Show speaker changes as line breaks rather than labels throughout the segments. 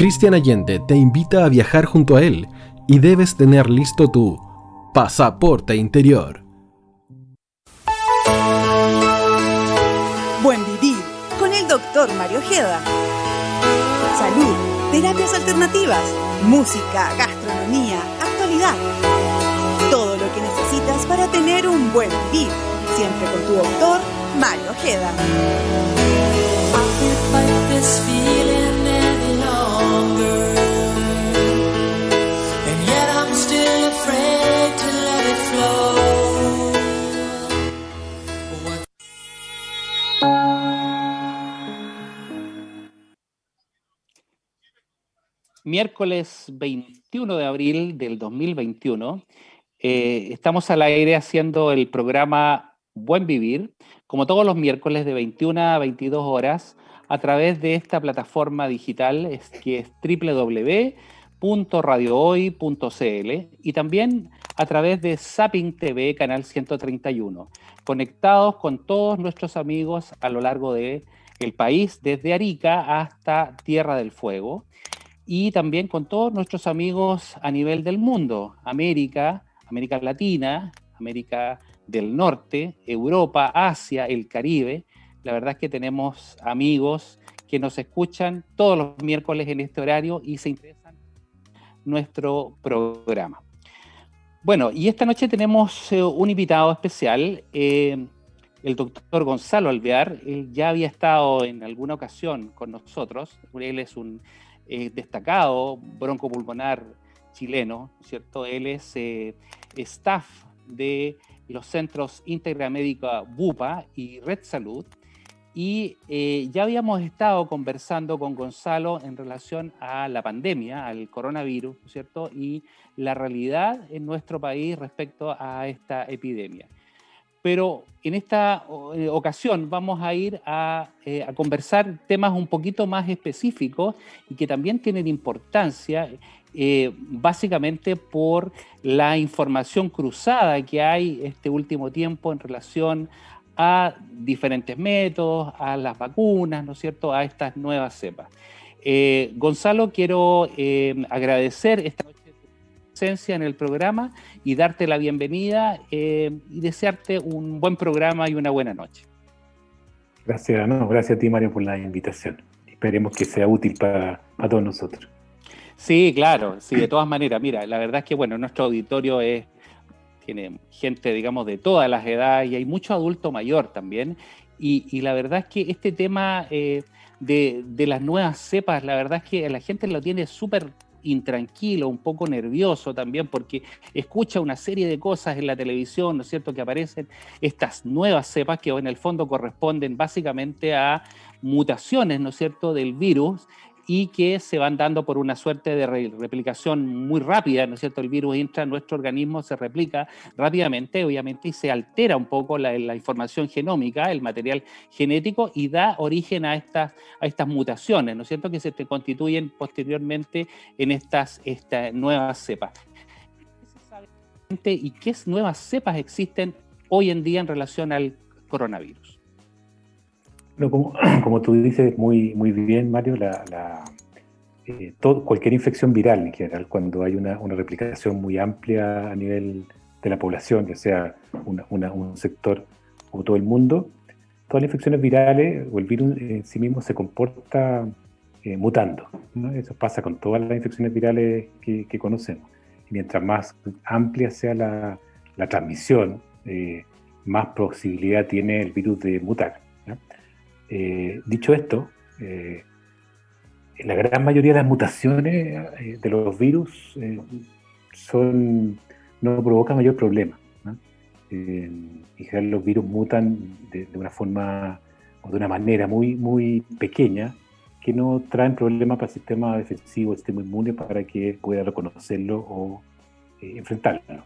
Cristian Allende te invita a viajar junto a él y debes tener listo tu pasaporte interior.
Buen vivir con el doctor Mario Ojeda. Salud, terapias alternativas, música, gastronomía, actualidad. Todo lo que necesitas para tener un buen vivir. Siempre con tu doctor Mario Ojeda.
Miércoles 21 de abril del 2021. Eh, estamos al aire haciendo el programa Buen Vivir, como todos los miércoles de 21 a 22 horas, a través de esta plataforma digital que es www.radiohoy.cl y también a través de Zapping TV, canal 131, conectados con todos nuestros amigos a lo largo del el país, desde Arica hasta Tierra del Fuego y también con todos nuestros amigos a nivel del mundo, América, América Latina, América del Norte, Europa, Asia, el Caribe. La verdad es que tenemos amigos que nos escuchan todos los miércoles en este horario y se interesan nuestro programa. Bueno, y esta noche tenemos eh, un invitado especial, eh, el doctor Gonzalo Alvear. Él ya había estado en alguna ocasión con nosotros. Él es un eh, destacado broncopulmonar chileno, ¿cierto? Él es staff de los centros Integra Médica BUPA y Red Salud. Y eh, ya habíamos estado conversando con Gonzalo en relación a la pandemia, al coronavirus, ¿cierto? Y la realidad en nuestro país respecto a esta epidemia. Pero en esta eh, ocasión vamos a ir eh, a, conversar temas un poquito más específicos y que también tienen importancia básicamente por la información cruzada que hay este último tiempo en relación a diferentes métodos, a las vacunas, ¿no es cierto?, a estas nuevas cepas. Gonzalo, quiero agradecer esta en el programa y darte la bienvenida eh, y desearte un buen programa y una buena noche.
Gracias, no, gracias a ti Mario por la invitación. Esperemos que sea útil para, todos nosotros.
Sí, claro, sí, de todas maneras. Mira, la verdad es que bueno, nuestro auditorio es, tiene gente, digamos, de todas las edades y hay mucho adulto mayor también. Y, la verdad es que este tema eh, de, de, las nuevas cepas, la verdad es que la gente lo tiene súper intranquilo, un poco nervioso también, porque escucha una serie de cosas en la televisión, ¿no es cierto?, que aparecen estas nuevas cepas que en el fondo corresponden básicamente a mutaciones, ¿no es cierto?, del virus y que se van dando por una suerte de replicación muy rápida, ¿no es cierto? El virus entra en nuestro organismo, se replica rápidamente, obviamente, y se altera un poco la, información genómica, el material genético, y da origen a estas, mutaciones, ¿no es cierto? Que se constituyen posteriormente en estas, estas nuevas cepas. ¿Y qué nuevas cepas existen hoy en día en relación al coronavirus?
Como, como, tú dices muy, muy bien, Mario, la, eh, todo, cualquier infección viral en general, cuando hay una, una, replicación muy amplia a nivel de la población, ya sea un sector o todo el mundo, todas las infecciones virales o el virus en sí mismo se comporta eh, mutando. Eso pasa con todas las infecciones virales que, que conocemos. Y mientras más amplia sea la, la transmisión, eh, más posibilidad tiene el virus de mutar. Eh, dicho esto, eh, la gran mayoría de las mutaciones eh, de los virus son, no provocan mayor problema. en general los virus mutan de, una forma o de una manera muy, muy pequeña que no traen problemas para el sistema defensivo, el sistema inmune, para que pueda reconocerlo o enfrentarlo.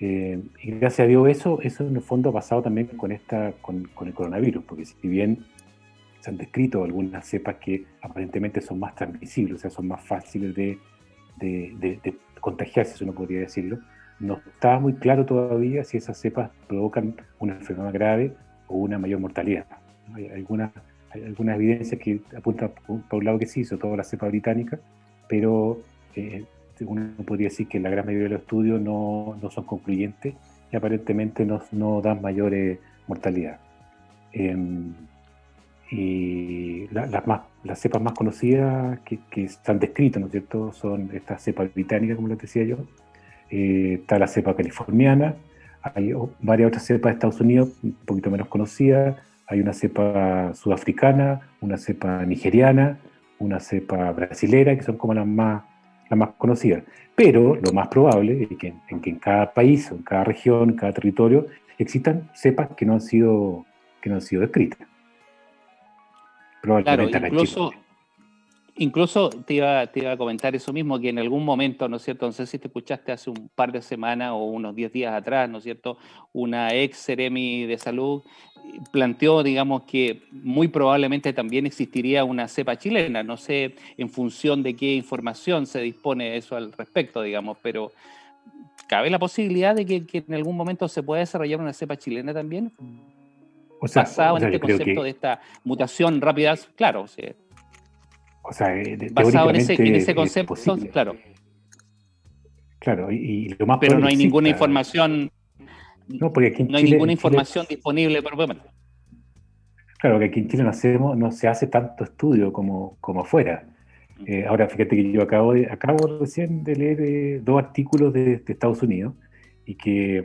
Eh, y gracias a Dios eso, eso en el fondo ha pasado también con, esta, con, el coronavirus, porque si bien se han descrito algunas cepas que aparentemente son más transmisibles, o sea, son más fáciles de, de, de, contagiarse, eso no podría decirlo, no está muy claro todavía si esas cepas provocan una enfermedad grave o una mayor mortalidad. Hay algunas hay algunas evidencias que apuntan por un lado que sí, sobre todo la cepa británica, pero eh, uno podría decir que la gran mayoría de los estudios no, no son concluyentes y aparentemente no, no dan mayor mortalidad. Em, y las, más, las cepas más conocidas que, que, están descritas, ¿no es cierto?, son estas cepas británicas, como les decía yo. Eh, está la cepa californiana, hay varias otras cepas de Estados Unidos, un poquito menos conocidas. Hay una cepa sudafricana, una cepa nigeriana, una cepa brasilera, que son como las más, las más conocidas. Pero lo más probable es que, en que en cada país, en cada región, en cada territorio, existan cepas que no han sido, que no han sido descritas.
Claro, incluso, incluso te iba, te iba a comentar eso mismo, que en algún momento, ¿no es cierto? No sé si te escuchaste hace un par de semanas o unos 10 días atrás, ¿no es cierto? Una ex Ceremi de salud planteó, digamos, que muy probablemente también existiría una cepa chilena. No sé en función de qué información se dispone eso al respecto, digamos, pero ¿cabe la posibilidad de que, que en algún momento se pueda desarrollar una cepa chilena también? O sea, basado en este concepto de esta mutación rápida, claro.
O sea, eh,
basado en ese, concepto, claro.
Claro, y, lo más
Pero no hay ninguna información.
No, porque aquí
en no hay ninguna información disponible por
Claro, que aquí en Chile no, hacemos, no se hace tanto estudio como, como afuera. Mm. Eh, ahora, fíjate que yo acabo, de, acabo recién de leer eh, dos artículos de, Estados Unidos y que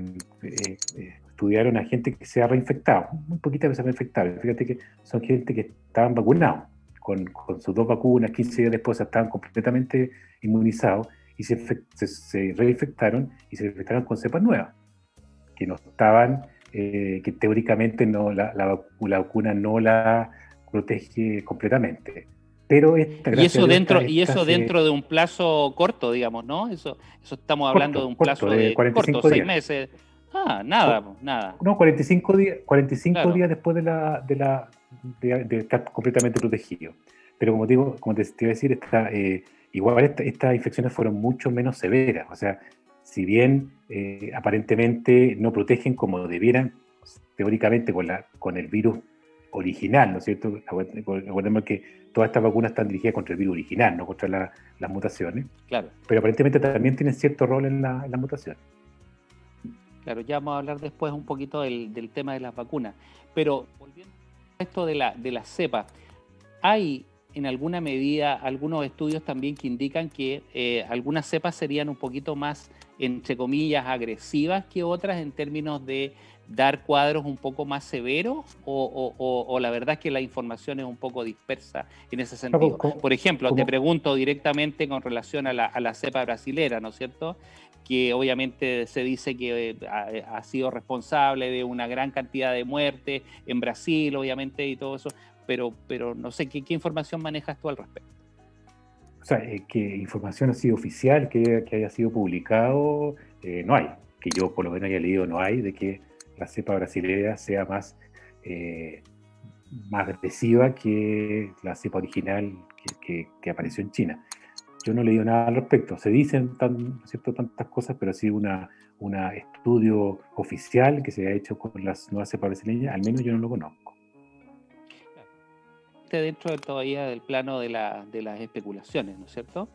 estudiaron a gente que se ha reinfectado, muy poquita que se ha reinfectado. Fíjate que son gente que estaban vacunados con, con sus dos vacunas, 15 días después estaban completamente inmunizados y se, se, reinfectaron y se reinfectaron con cepas nuevas, que no estaban, eh, que teóricamente no, la, la, vacuna no la protege completamente. Pero esta,
y eso dentro y eso dentro de un plazo corto digamos no eso eso estamos hablando de un plazo de, 45 corto, seis meses Ah, nada, nada.
No, 45 días, 45 días después de la, de la de, estar completamente protegido. Pero como digo, como te, iba a decir, esta, eh, igual estas infecciones fueron mucho menos severas. O sea, si bien eh, aparentemente no protegen como debieran, teóricamente con, la, con el virus original, ¿no es cierto? Recordemos que todas estas vacunas están dirigidas contra el virus original, no contra las mutaciones.
Claro.
Pero aparentemente también tienen cierto rol en, la, en las mutaciones.
Claro, ya vamos a hablar después un poquito del, tema de las vacunas. Pero volviendo a esto de la, de la cepa, hay en alguna medida algunos estudios también que indican que eh, algunas cepas serían un poquito más, entre comillas, agresivas que otras en términos de dar cuadros un poco más severos o, la verdad es que la información es un poco dispersa en ese sentido. Por ejemplo, te pregunto directamente con relación a la, a la cepa brasilera, ¿no es cierto? que obviamente se dice que eh, ha, sido responsable de una gran cantidad de muertes en Brasil, obviamente, y todo eso, pero, pero no sé, ¿qué, información manejas tú al respecto?
O sea, eh, que información así oficial que, haya sido publicado, eh, no hay. Que yo por lo menos haya leído, no hay, de que la cepa brasileña sea más, más agresiva que la cepa original que, que apareció en China. Yo no he leído nada al respecto. Se dicen tan, ¿cierto? tantas cosas, pero sí una, un estudio oficial que se ha hecho con las nuevas cepas brasileñas, al menos yo no lo conozco.
Dentro todavía del plano de, la, de las especulaciones, ¿no es cierto?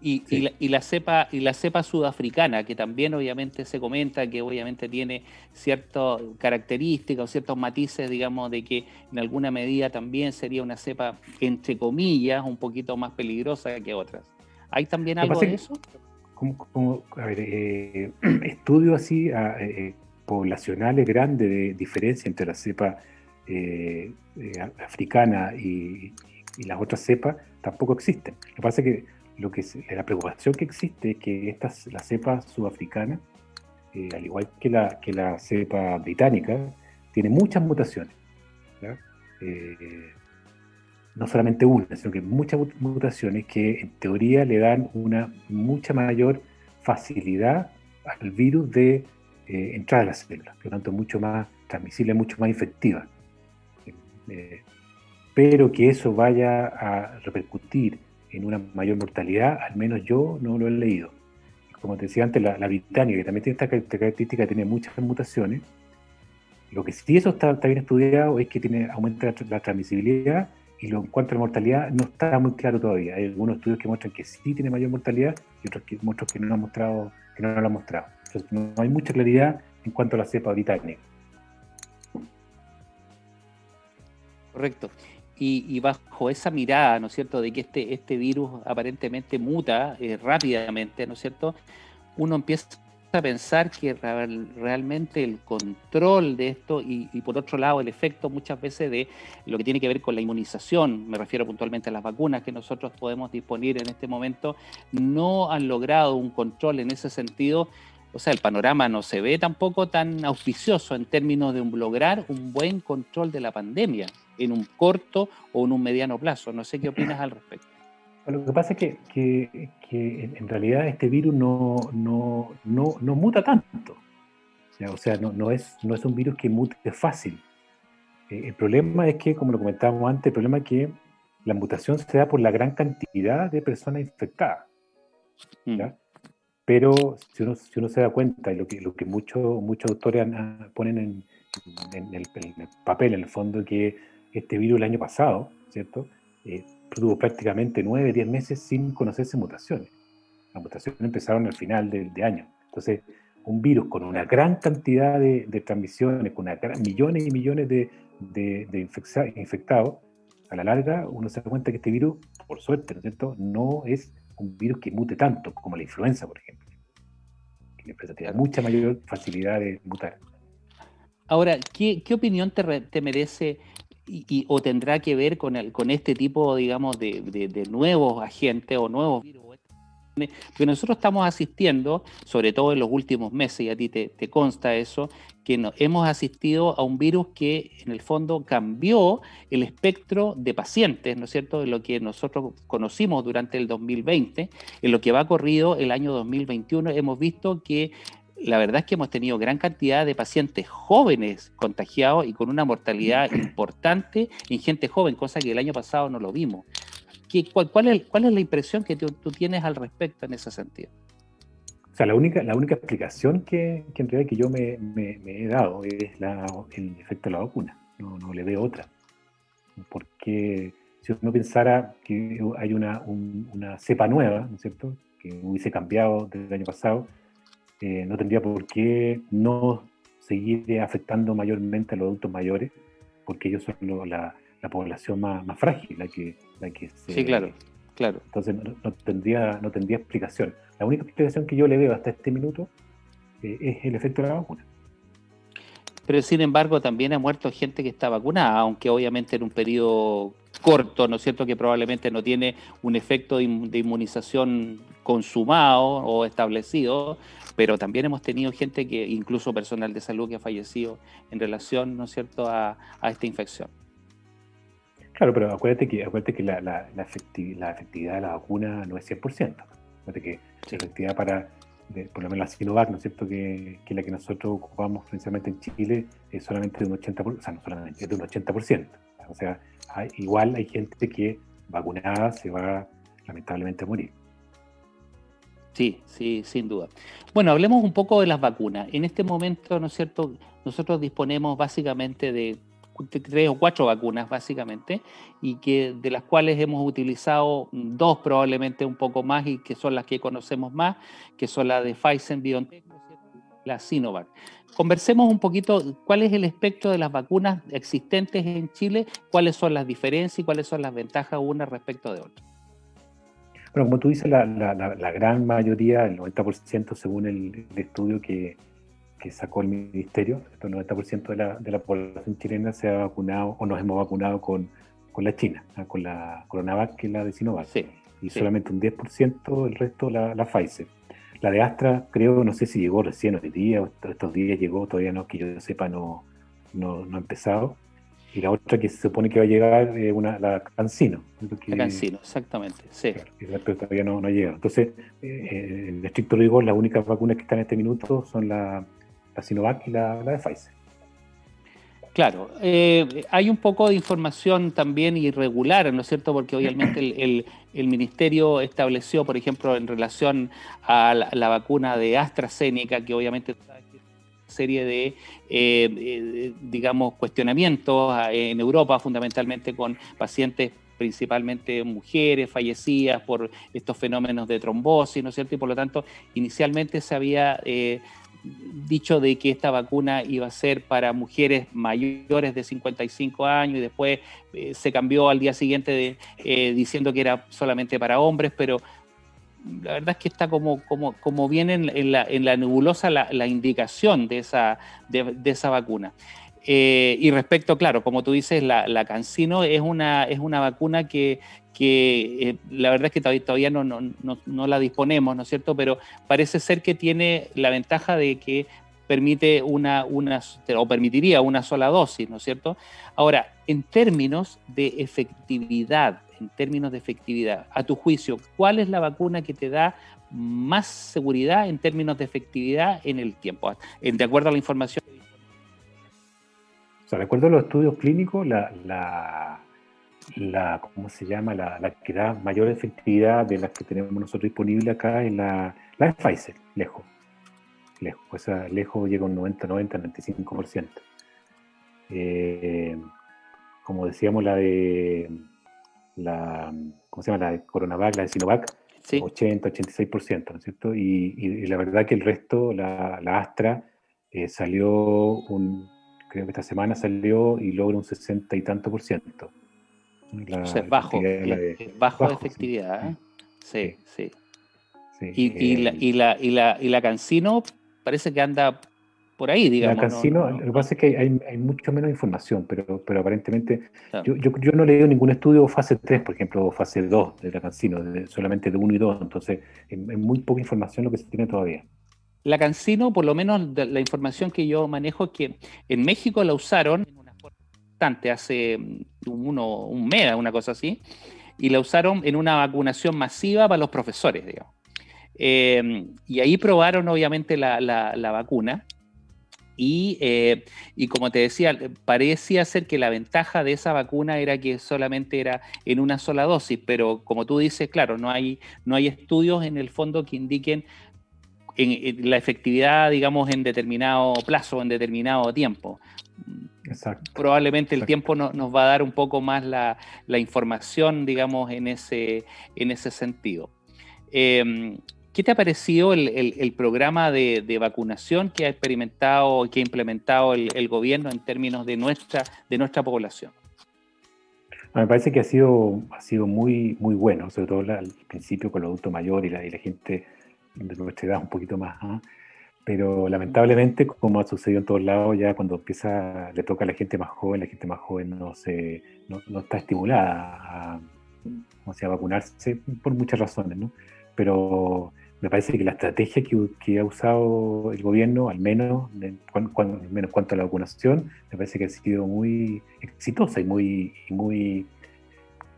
Y, y, la, y, la, cepa y la cepa sudafricana, que también obviamente se comenta que obviamente tiene ciertas características o ciertos matices, digamos, de que en alguna medida también sería una cepa, entre comillas, un poquito más peligrosa que otras. ¿Hay también algo de eso?
Como, a ver, eh, estudios así ah, eh, eh, poblacionales grandes de diferencia entre la cepa africana y, las otras cepas tampoco existen. Lo que pasa es que, lo que la preocupación que existe es que esta, la cepa sudafricana, al igual que la, cepa británica, tiene muchas mutaciones no solamente una, sino que muchas mutaciones que en teoría le dan una mucha mayor facilidad al virus de eh, entrar a las células, por lo tanto mucho más transmisible, mucho más infectiva. Eh, pero que eso vaya a repercutir en una mayor mortalidad, al menos yo no lo he leído. Como te decía antes, la, británica, que también tiene esta característica, tiene muchas mutaciones, Lo que sí eso está, bien estudiado es que tiene aumenta la, transmisibilidad y lo en cuanto a la mortalidad no está muy claro todavía. Hay algunos estudios que muestran que sí tiene mayor mortalidad y otros que, muestran que no lo han mostrado, que no lo han mostrado. Entonces no, hay mucha claridad en cuanto a la cepa británica.
Correcto. Y, bajo esa mirada, ¿no es cierto?, de que este, este virus aparentemente muta eh, rápidamente, ¿no es cierto?, uno empieza a pensar que realmente el control de esto y, por otro lado el efecto muchas veces de lo que tiene que ver con la inmunización, me refiero puntualmente a las vacunas que nosotros podemos disponer en este momento, no han logrado un control en ese sentido. O sea, el panorama no se ve tampoco tan auspicioso en términos de lograr un buen control de la pandemia en un corto o en un mediano plazo. No sé qué opinas al respecto.
Lo que pasa es que, en realidad este virus no, no, no, muta tanto. O sea, no, es, no es un virus que mute fácil. Eh, el problema es que, como lo comentábamos antes, el problema es que la mutación se da por la gran cantidad de personas infectadas. Mm. Pero si uno, si uno se da cuenta, y lo que, lo que muchos, muchos autores ponen en, en, el, papel, en el fondo, que este virus el año pasado, ¿cierto? Eh, tuvo prácticamente nueve, diez meses sin conocerse mutaciones. Las mutaciones empezaron al final de, año. Entonces, un virus con una gran cantidad de, transmisiones, con millones y millones de, infectados, a la larga uno se da cuenta que este virus, por suerte, ¿no es cierto?, no es un virus que mute tanto como la influenza, por ejemplo. Que la influenza tiene mucha mayor facilidad de mutar.
Ahora, ¿qué, opinión te merece y, o tendrá que ver con, el, con este tipo, digamos, de, de, nuevos agentes o nuevos virus. Porque nosotros estamos asistiendo, sobre todo en los últimos meses, y a ti te, te consta eso, que no, hemos asistido a un virus que en el fondo cambió el espectro de pacientes, ¿no es cierto?, de lo que nosotros conocimos durante el 2020, en lo que va corrido el año 2021, hemos visto que la verdad es que hemos tenido gran cantidad de pacientes jóvenes contagiados y con una mortalidad importante en gente joven, cosa que el año pasado no lo vimos. ¿Qué, cuál, es, ¿Cuál es la impresión que tú, tienes al respecto en ese sentido?
O sea, la única, la única explicación que, que en realidad que yo me, he dado es el efecto de la vacuna. No, no le veo otra. Porque si uno pensara que hay una, una cepa nueva, ¿no es cierto?, que hubiese cambiado desde el año pasado, eh, no tendría por qué no seguir afectando mayormente a los adultos mayores, porque ellos son la, población más, frágil, la que, la que
Sí, claro, claro.
Entonces no, tendría, no tendría explicación. La única explicación que yo le veo hasta este minuto eh, es el efecto de la vacuna.
Pero sin embargo también ha muerto gente que está vacunada, aunque obviamente en un periodo corto, ¿no es cierto?, que probablemente no tiene un efecto de inmunización consumado o establecido, pero también hemos tenido gente que, incluso personal de salud que ha fallecido en relación, ¿no es cierto?, a, esta infección.
Claro, pero acuérdate que, acuérdate que la, la, la, efectividad de la vacuna no es 100%. Acuérdate que la efectividad para, por lo menos la Sinovac, ¿no es cierto?, que, que, la que nosotros ocupamos principalmente en Chile es solamente de un 80%, o sea, no solamente, es de un 80%. O sea, igual hay gente que vacunada se va lamentablemente a morir.
Sí, sí, sin duda. Bueno, hablemos un poco de las vacunas. En este momento, ¿no es cierto? Nosotros disponemos básicamente de tres o cuatro vacunas, básicamente, y que de las cuales hemos utilizado dos probablemente un poco más y que son las que conocemos más, que son las de Pfizer, BioNTech, la Sinovac. Conversemos un poquito cuál es el espectro de las vacunas existentes en Chile, cuáles son las diferencias y cuáles son las ventajas unas respecto de otras.
Bueno, como tú dices, la, gran mayoría, el 90% según el, estudio que, sacó el ministerio, el 90% de la, de la población chilena se ha vacunado o nos hemos vacunado con, la China, ah, con la Coronavac, que es la de Sinovac. y solamente un 10% el resto la, la Pfizer. La de Astra, creo, no sé si llegó recién hoy día, estos días llegó, todavía no, que yo sepa, no, no, no ha empezado y la otra que se supone que va a llegar es una, la Cancino.
la Cancino, exactamente, sí.
pero todavía no, no llega. Entonces, eh, en estricto rigor, las únicas vacunas que están en este minuto son la, la Sinovac y la, de Pfizer.
Claro, eh, hay un poco de información también irregular, ¿no es cierto? Porque obviamente el, el, ministerio estableció, por ejemplo, en relación a la, vacuna de AstraZeneca, que obviamente serie de, eh, digamos, cuestionamientos en Europa, fundamentalmente con pacientes principalmente mujeres fallecidas por estos fenómenos de trombosis, ¿no es cierto? Y por lo tanto, inicialmente se había eh, dicho de que esta vacuna iba a ser para mujeres mayores de 55 años y después eh, se cambió al día siguiente diciendo que era solamente para hombres, pero la verdad es que está como, como, como viene en, la, en la nebulosa la, indicación de esa, de, esa vacuna. Eh, y respecto, claro, como tú dices, la, la Cancino es una, es una vacuna que, que eh, la verdad es que todavía, todavía no, no, no, la disponemos, ¿no es cierto? Pero parece ser que tiene la ventaja de que permite una, una, o permitiría una sola dosis, ¿no es cierto? Ahora, en términos de efectividad en términos de efectividad, a tu juicio, ¿cuál es la vacuna que te da más seguridad en términos de efectividad en el tiempo? De acuerdo a la información.
O sea, de acuerdo a los estudios clínicos, la, la, ¿cómo se llama? La, que da mayor efectividad de las que tenemos nosotros disponibles acá es la, la de Pfizer, lejos. Lejos, pues lejos llega un 90, 90, 95%. Eh, como decíamos, la de la, ¿cómo se llama? La de Coronavac, la de Sinovac, 80, 86%, ¿no es cierto? Y, la verdad que el resto, la, Astra, eh, salió un, creo que esta semana salió y logra un 60 y tanto por ciento.
es bajo, es, bajo, de efectividad. ¿eh? Sí, sí. y, la, eh, y, la, y, la, y la Cancino parece que anda por ahí, digamos.
La Cancino, lo que pasa es que hay, hay, mucho menos información, pero, pero aparentemente yo, yo, yo, no he leído ningún estudio fase 3, por ejemplo, fase 2 de la Cancino, solamente de 1 y 2, entonces es, muy poca información lo que se tiene todavía.
La Cancino, por lo menos la información que yo manejo es que en México la usaron bastante, hace uno, un mes, una cosa así, y la usaron en una vacunación masiva para los profesores, digamos. Eh, y ahí probaron obviamente la, la, vacuna eh, y, como te decía, parecía ser que la ventaja de esa vacuna era que solamente era en una sola dosis, pero como tú dices, claro, no hay, no hay estudios en el fondo que indiquen la efectividad, digamos, en determinado plazo, en determinado tiempo. Exacto. Probablemente el tiempo nos va a dar un poco más la, información, digamos, en ese, en ese sentido. Em, ¿Qué te ha parecido el, programa de, vacunación que ha experimentado, que ha implementado el, gobierno en términos de nuestra, de nuestra población?
Me parece que ha sido, ha sido muy, muy bueno, sobre todo al principio con los adultos mayores y la, gente de nuestra edad un poquito más. ¿ah? Pero lamentablemente, como ha sucedido en todos lados, ya cuando empieza, le toca a la gente más joven, la gente más joven no, se, no, está estimulada a, a vacunarse por muchas razones, ¿no? Pero me parece que la estrategia que, ha usado el gobierno, al menos, en, cuanto a la vacunación, me parece que ha sido muy exitosa y muy, muy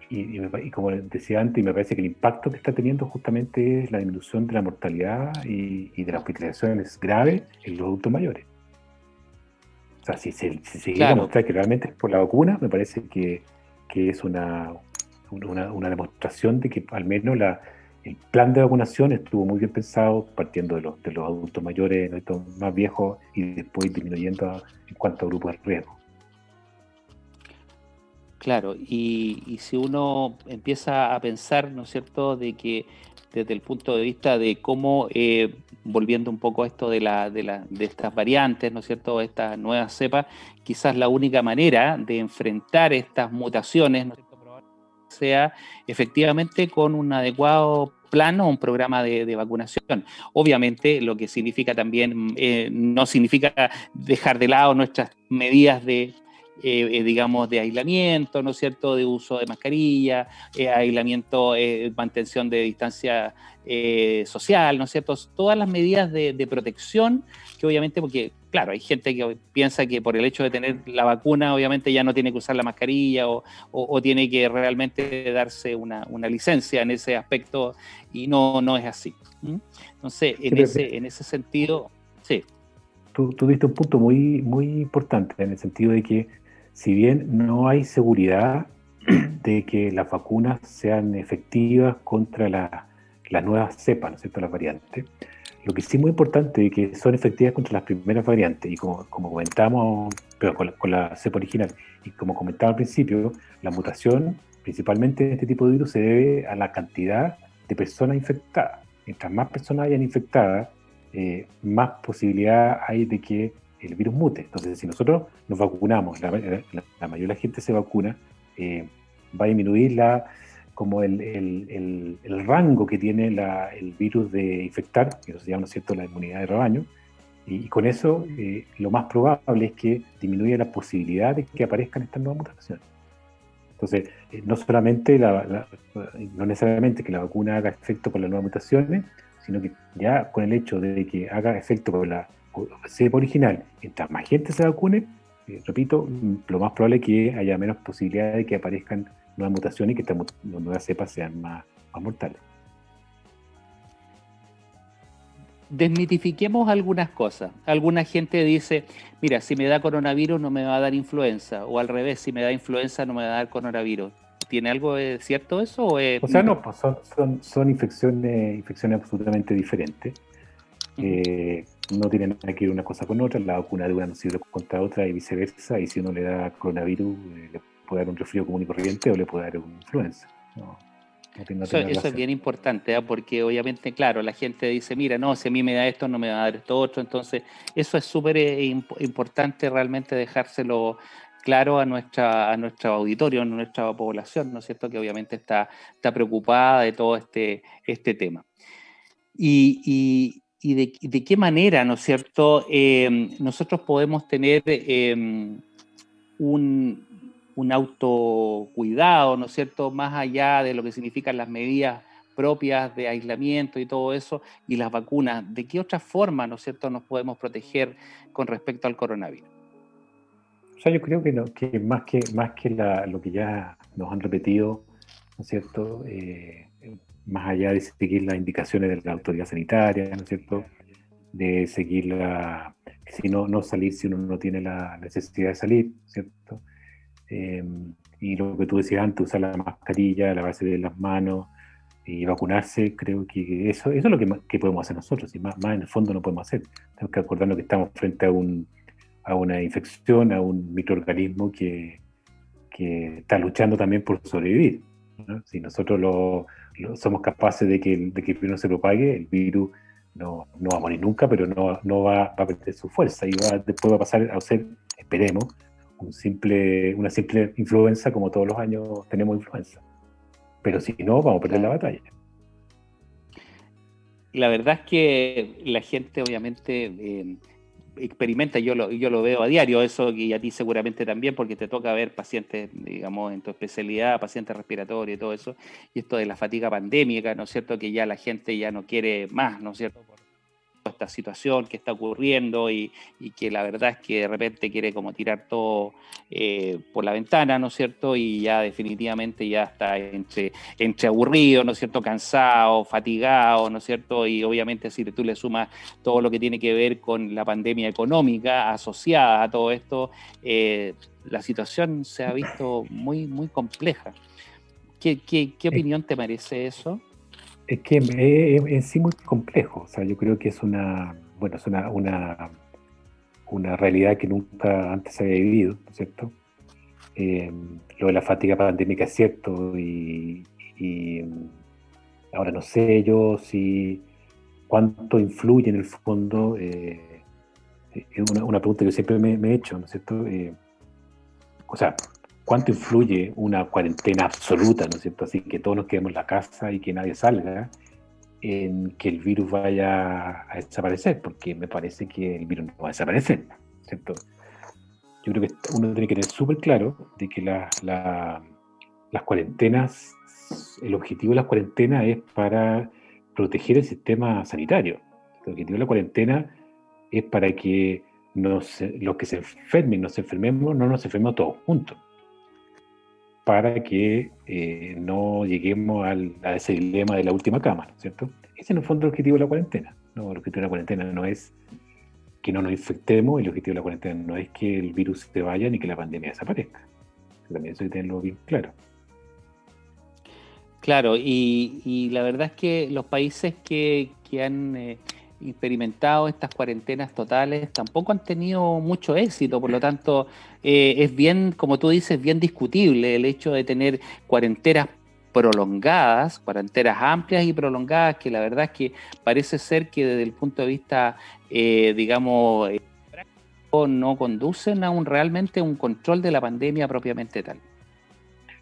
y, como decía antes, me parece que el impacto que está teniendo justamente es la disminución de la mortalidad y, de las hospitalizaciones graves en los adultos mayores. O sea, si se, si a demostrar que realmente es por la vacuna, me parece que, es una, una demostración de que al menos la, el plan de vacunación estuvo muy bien pensado, partiendo de los, de los adultos mayores, los más viejos, y después disminuyendo en cuanto a grupos de riesgo.
Claro, y, si uno empieza a pensar, ¿no es cierto?, de que desde el punto de vista de cómo, eh, volviendo un poco a esto de, la, de, la, de estas variantes, ¿no es cierto?, estas nuevas cepas, quizás la única manera de enfrentar estas mutaciones, ¿no sea efectivamente con un adecuado plan o un programa de, vacunación. Obviamente, lo que significa también, eh, no significa dejar de lado nuestras medidas de, eh, eh, digamos, de aislamiento, ¿no es cierto?, de uso de mascarilla, aislamiento, mantención de distancia social, ¿no es cierto?, todas las medidas de, de protección que obviamente, porque claro, hay gente que piensa que por el hecho de tener la vacuna, obviamente ya no tiene que usar la mascarilla o, tiene que realmente darse una, licencia en ese aspecto y no, no es así. Entonces, en, ese, en ese sentido, sí.
Tú, tú diste un punto muy, muy importante en el sentido de que si bien no hay seguridad de que las vacunas sean efectivas contra las nuevas cepas, ¿no es cierto?, las variantes, lo que sí es muy importante es que son efectivas contra las primeras variantes, y como, como comentamos, pero con la, con la cepa original, y como comentaba al principio, la mutación principalmente de este tipo de virus se debe a la cantidad de personas infectadas. Mientras más personas hayan infectadas, eh, más posibilidad hay de que el virus mute. Entonces, si nosotros nos vacunamos, la, mayoría de la gente se vacuna, eh, va a disminuir la, como el, el, el, rango que tiene la, el virus de infectar, que se llama, ¿no es cierto?, la inmunidad de rebaño, y, con eso eh, lo más probable es que disminuya la posibilidad de que aparezcan estas nuevas mutaciones. Entonces, eh, no solamente, la, no necesariamente que la vacuna haga efecto con las nuevas mutaciones, sino que ya con el hecho de que haga efecto con la cepa original, mientras más gente se vacune, eh, repito, lo más probable es que haya menos posibilidad de que aparezcan nuevas mutaciones y que estas nuevas cepas sean más, más mortales.
desmitifiquemos algunas cosas. Alguna gente dice, mira, si me da coronavirus no me va a dar influenza, o al revés, si me da influenza no me va a dar coronavirus. ¿Tiene algo de cierto eso? O,
o sea, no, pues son, son, infecciones, infecciones absolutamente diferentes. Eh, no tienen nada que ver una cosa con otra, la vacuna de una no sirve contra otra y viceversa, y si uno le da coronavirus, eh, le puede dar un resfrío común y corriente o le puede dar una influenza. No
eso, es bien importante, ¿ah? porque obviamente, claro, la gente dice, mira, no, si a mí me da esto, no me va a dar esto otro. Entonces, eso es súper eh, importante realmente dejárselo claro a nuestra a nuestro auditorio, a nuestra población, ¿no es cierto? Que obviamente está, está preocupada de todo este, este tema. Y, de, qué manera, ¿no es cierto? Eh, nosotros podemos tener eh, un, un autocuidado, ¿no es cierto?, más allá de lo que significan las medidas propias de aislamiento y todo eso, y las vacunas, ¿de qué otra forma, ¿no es cierto?, nos podemos proteger con respecto al coronavirus?
O sea, yo creo que, que más que, más que lo que ya nos han repetido, ¿no es cierto?, eh, más allá de seguir las indicaciones de la autoridad sanitaria, ¿no es cierto?, de seguir la, si no, no salir si uno no tiene la necesidad de salir, ¿cierto?, Em, y lo que tú decías antes, usar la mascarilla, lavarse de las manos y vacunarse, creo que eso, eso es lo que, que podemos hacer nosotros, y más, más, en el fondo no podemos hacer. Tenemos que acordarnos que estamos frente a, un, a una infección, a un microorganismo que, que está luchando también por sobrevivir. Si nosotros lo, somos capaces de que, de que el virus se propague, el virus no, no va a morir nunca, pero no, no va, va, a perder su fuerza y va, después va a pasar a ser, esperemos, un simple, una simple influenza como todos los años tenemos influenza. Pero si no, vamos a perder la batalla.
La verdad es que la gente obviamente eh, experimenta, yo lo, yo lo veo a diario, eso y a ti seguramente también, porque te toca ver pacientes, digamos, en tu especialidad, pacientes respiratorios y todo eso, y esto de la fatiga pandémica, ¿no es cierto? Que ya la gente ya no quiere más, ¿no es cierto? Esta situación que está ocurriendo y, que la verdad es que de repente quiere como tirar todo eh, por la ventana, ¿no es cierto? Y ya definitivamente ya está entre, entre aburrido, ¿no es cierto? Cansado, fatigado, ¿no es cierto? Y obviamente si tú le sumas todo lo que tiene que ver con la pandemia económica asociada a todo esto, eh, la situación se ha visto muy, muy compleja. ¿Qué, qué, qué opinión te merece eso?
Es que es en sí muy complejo. O sea, yo creo que es una, bueno, es una, una, realidad que nunca antes se había vivido, ¿no es cierto? Eh, lo de la fatiga pandémica es cierto y, ahora no sé yo si cuánto influye en el fondo. Eh, es una, pregunta que siempre me, he hecho, ¿no es cierto? Eh, o sea, cuánto influye una cuarentena absoluta, ¿no es cierto? Así que todos nos quedemos en la casa y que nadie salga, en que el virus vaya a desaparecer, porque me parece que el virus no va a desaparecer, ¿cierto? Yo creo que uno tiene que tener súper claro de que las cuarentenas, el objetivo de las cuarentenas es para proteger el sistema sanitario. El objetivo de la cuarentena es para que los que se enfermen, nos enfermemos, no nos enfermemos todos juntos para que eh, no lleguemos al, a ese dilema de la última cama, ¿cierto? Ese en el fondo el objetivo de la cuarentena. ¿no? El objetivo de la cuarentena no es que no nos infectemos, el objetivo de la cuarentena no es que el virus se vaya ni que la pandemia desaparezca. También eso hay que tenerlo bien claro.
Claro, y, la verdad es que los países que, han eh, experimentado estas cuarentenas totales tampoco han tenido mucho éxito, por lo tanto eh, es bien, como tú dices, bien discutible el hecho de tener cuarentenas prolongadas, cuarentenas amplias y prolongadas, que la verdad es que parece ser que desde el punto de vista, eh, digamos, eh, práctico, no conducen a un realmente un control de la pandemia propiamente tal.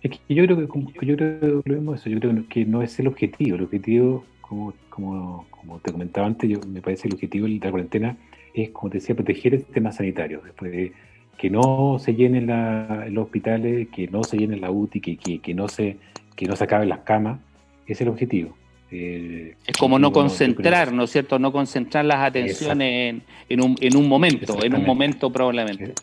Es que yo creo que, yo creo lo mismo eso, yo creo que no es el objetivo, el objetivo, como, como, como te comentaba antes, yo, me parece el objetivo de la cuarentena es, como te decía, proteger el sistema sanitario, después de que no se llenen los hospitales, que no se llenen la UTI, que, que, que no se que no se acaben las camas, es el objetivo.
Eh, es como no concentrar, ¿no es cierto? No concentrar las atenciones en, un, en, un, momento, en un momento probablemente. Eh,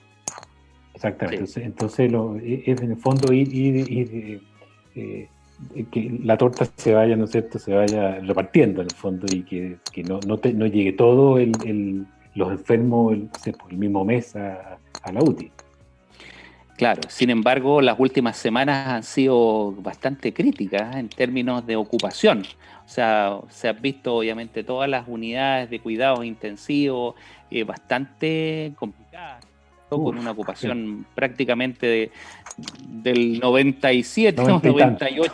exactamente. Entonces, lo, es en el fondo ir, eh, que la torta se vaya, ¿no es cierto? Se vaya repartiendo en el fondo y que, no, no, llegue todo el, los enfermos el, el mismo mes a, a la UTI.
Claro, sin embargo, las últimas semanas han sido bastante críticas en términos de ocupación. O sea, se han visto obviamente todas las unidades de cuidados intensivos eh, bastante complicadas, con una ocupación prácticamente de, del 97, 98,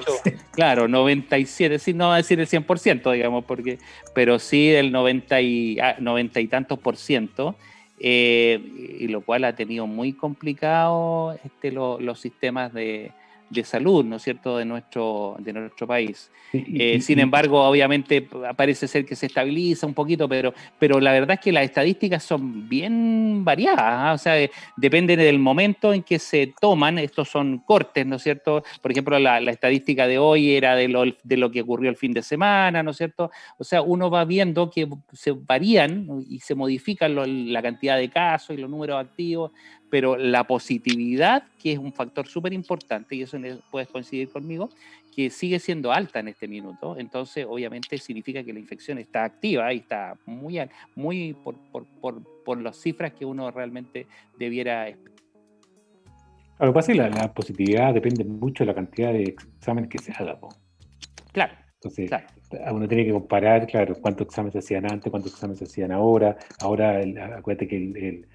claro, 97, sí, no va a decir el 100%, digamos, porque, pero sí del 90 y, 90 ah, y tantos por ciento. Eh, y lo cual ha tenido muy complicado este, los sistemas de, de salud, ¿no es cierto?, de nuestro, de nuestro país. Eh, sin embargo, obviamente parece ser que se estabiliza un poquito, pero, pero la verdad es que las estadísticas son bien variadas, ¿ah? o sea, depende del momento en que se toman, estos son cortes, ¿no es cierto? Por ejemplo, la, estadística de hoy era de lo, de lo que ocurrió el fin de semana, ¿no es cierto? O sea, uno va viendo que se varían y se modifican la cantidad de casos y los números activos pero la positividad, que es un factor súper importante, y eso puedes coincidir conmigo, que sigue siendo alta en este minuto, entonces obviamente significa que la infección está activa y está muy, muy por, por, por, por las cifras que uno realmente debiera
Lo que pasa es que la, positividad depende mucho de la cantidad de exámenes que se haga.
Claro.
Entonces, uno tiene que comparar, claro, cuántos exámenes se hacían antes, cuántos exámenes se hacían ahora. Ahora, acuérdate que el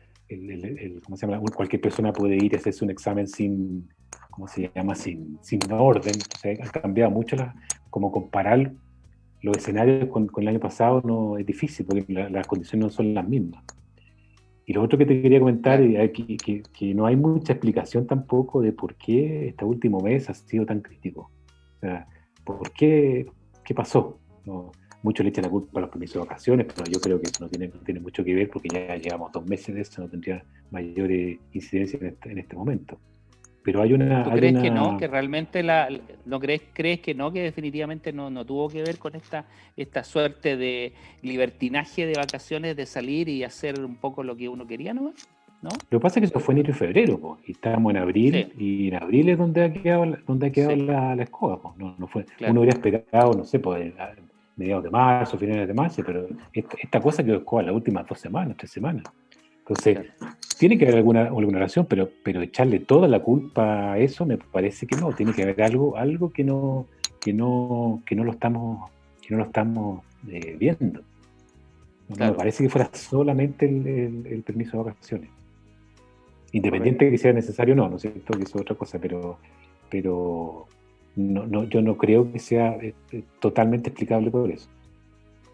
¿cómo se llama? Cualquier persona puede ir a hacerse un examen sin, ¿cómo se llama? Sin, sin orden. O ha cambiado mucho, la, como comparar los escenarios con, con, el año pasado no es difícil porque las condiciones no son las mismas. Y lo otro que te quería comentar es que, que, que, no hay mucha explicación tampoco de por qué este último mes ha sido tan crítico. O sea, ¿por qué? ¿Qué pasó? No, muchos le echan la culpa a los permisos de vacaciones, pero yo creo que eso no tiene, tiene mucho que ver porque ya llevamos dos meses de eso, no tendría mayor incidencia en este, en este momento. Pero hay una.
¿Tú crees que no? Que realmente la. ¿No crees, crees que no? Que definitivamente no, no tuvo que ver con esta, esta suerte de libertinaje de vacaciones, de salir y hacer un poco lo que uno quería, ¿no? ¿No?
Lo que pasa es que eso fue enero y febrero, y estábamos en abril, y en abril es donde ha quedado, donde ha quedado la, la, escoba. No, no fue, Uno hubiera esperado, no sé, pues, mediados de marzo, finales de marzo, pero esta, cosa quedó en las últimas dos semanas, tres semanas. Entonces, tiene que haber alguna, alguna relación, pero, pero echarle toda la culpa a eso me parece que no, tiene que haber algo, algo que no, que no, que no lo estamos, que no lo estamos eh, viendo. No me parece que fuera solamente el, permiso de vacaciones. Independiente de que sea necesario o no, ¿no es cierto? Que eso es otra cosa, pero, pero no, no, yo no creo que sea eh, totalmente explicable por eso.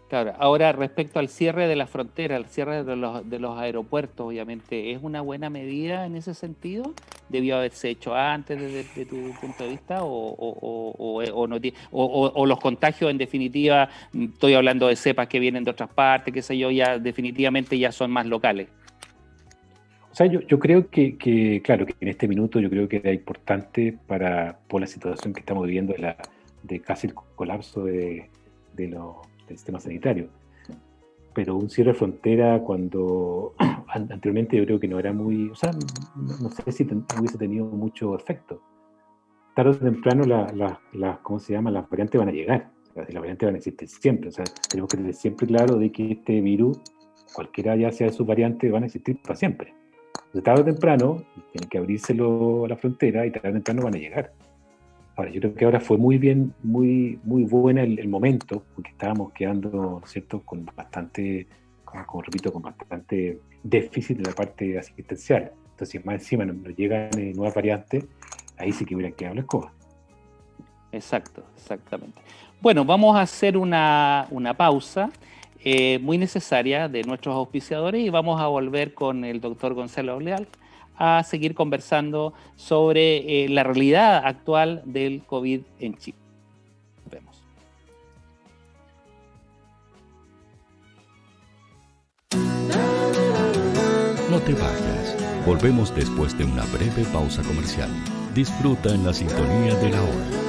Claro, ahora respecto al cierre de la frontera, al cierre de los, de los aeropuertos, obviamente, ¿es una buena medida en ese sentido? ¿Debió haberse hecho antes desde, tu punto de vista? ¿O, o, o, no, o, los contagios, en definitiva, estoy hablando de cepas que vienen de otras partes, qué sé yo, ya definitivamente ya son más locales?
Sea, yo, yo creo que, que, claro, que en este minuto yo creo que era importante para, por la situación que estamos viviendo de, la, de casi el colapso de, de lo, del sistema sanitario. Pero un cierre de frontera cuando anteriormente yo creo que no era muy, o sea, no, sé si hubiese tenido mucho efecto. Tarde o temprano las, la, la, ¿cómo se llama? Las variantes van a llegar. Las variantes van a existir siempre. O sea, tenemos que tener siempre claro de que este virus, cualquiera ya sea su variante, van a existir para siempre. Entonces, tarde o temprano, tienen que abrírselo a la frontera y tarde o temprano van a llegar. Ahora, yo creo que ahora fue muy bien, muy, muy buena el, momento, porque estábamos quedando, ¿cierto?, con bastante, como, repito, con bastante déficit en la parte asistencial. Entonces, más encima nos, llegan eh, nuevas variantes, ahí sí que hubiera quedado la escoba.
Exacto, exactamente. Bueno, vamos a hacer una, una pausa eh, muy necesaria de nuestros auspiciadores y vamos a volver con el doctor Gonzalo Leal a seguir conversando sobre eh, la realidad actual del COVID en Chile. Nos vemos.
No te vayas. Volvemos después de una breve pausa comercial. Disfruta en la sintonía de la hora.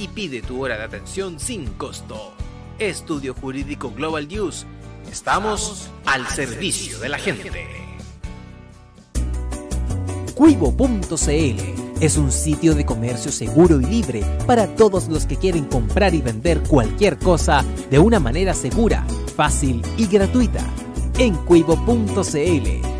y pide tu hora de atención sin costo. Estudio Jurídico Global News. Estamos al servicio de la gente.
Cuivo.cl es un sitio de comercio seguro y libre para todos los que quieren comprar y vender cualquier cosa de una manera segura, fácil y gratuita. En cuivo.cl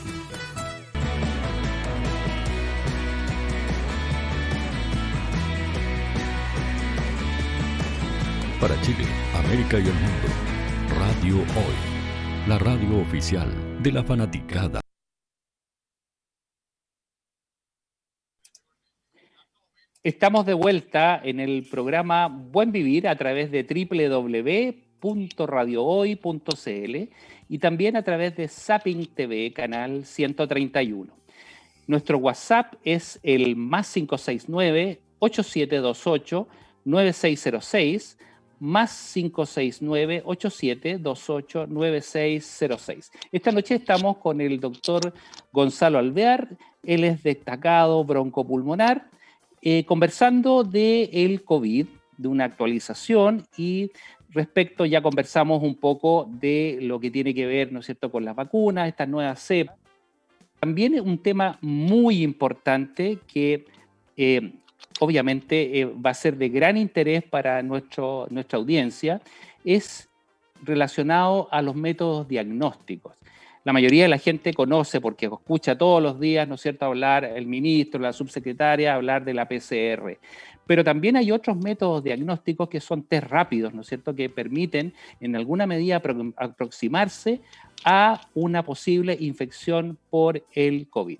Para Chile, América y el mundo, Radio Hoy, la radio oficial de la fanaticada.
Estamos de vuelta en el programa Buen Vivir a través de www.radiohoy.cl y también a través de Zapping TV, canal 131. Nuestro WhatsApp es el más 569 8728 9606 más 569-8728-9606. Esta noche estamos con el doctor Gonzalo Alvear, él es destacado broncopulmonar, eh, conversando del el COVID, de una actualización y respecto, ya conversamos un poco de lo que tiene que ver, ¿no es cierto?, con las vacunas, estas nuevas cepas. También un tema muy importante que eh, obviamente eh, va a ser de gran interés para nuestro, nuestra audiencia, es relacionado a los métodos diagnósticos. La mayoría de la gente conoce, porque escucha todos los días, ¿no es cierto?, hablar el ministro, la subsecretaria, hablar de la PCR. Pero también hay otros métodos diagnósticos que son test rápidos, ¿no es cierto?, que permiten en alguna medida aproximarse a una posible infección por el COVID.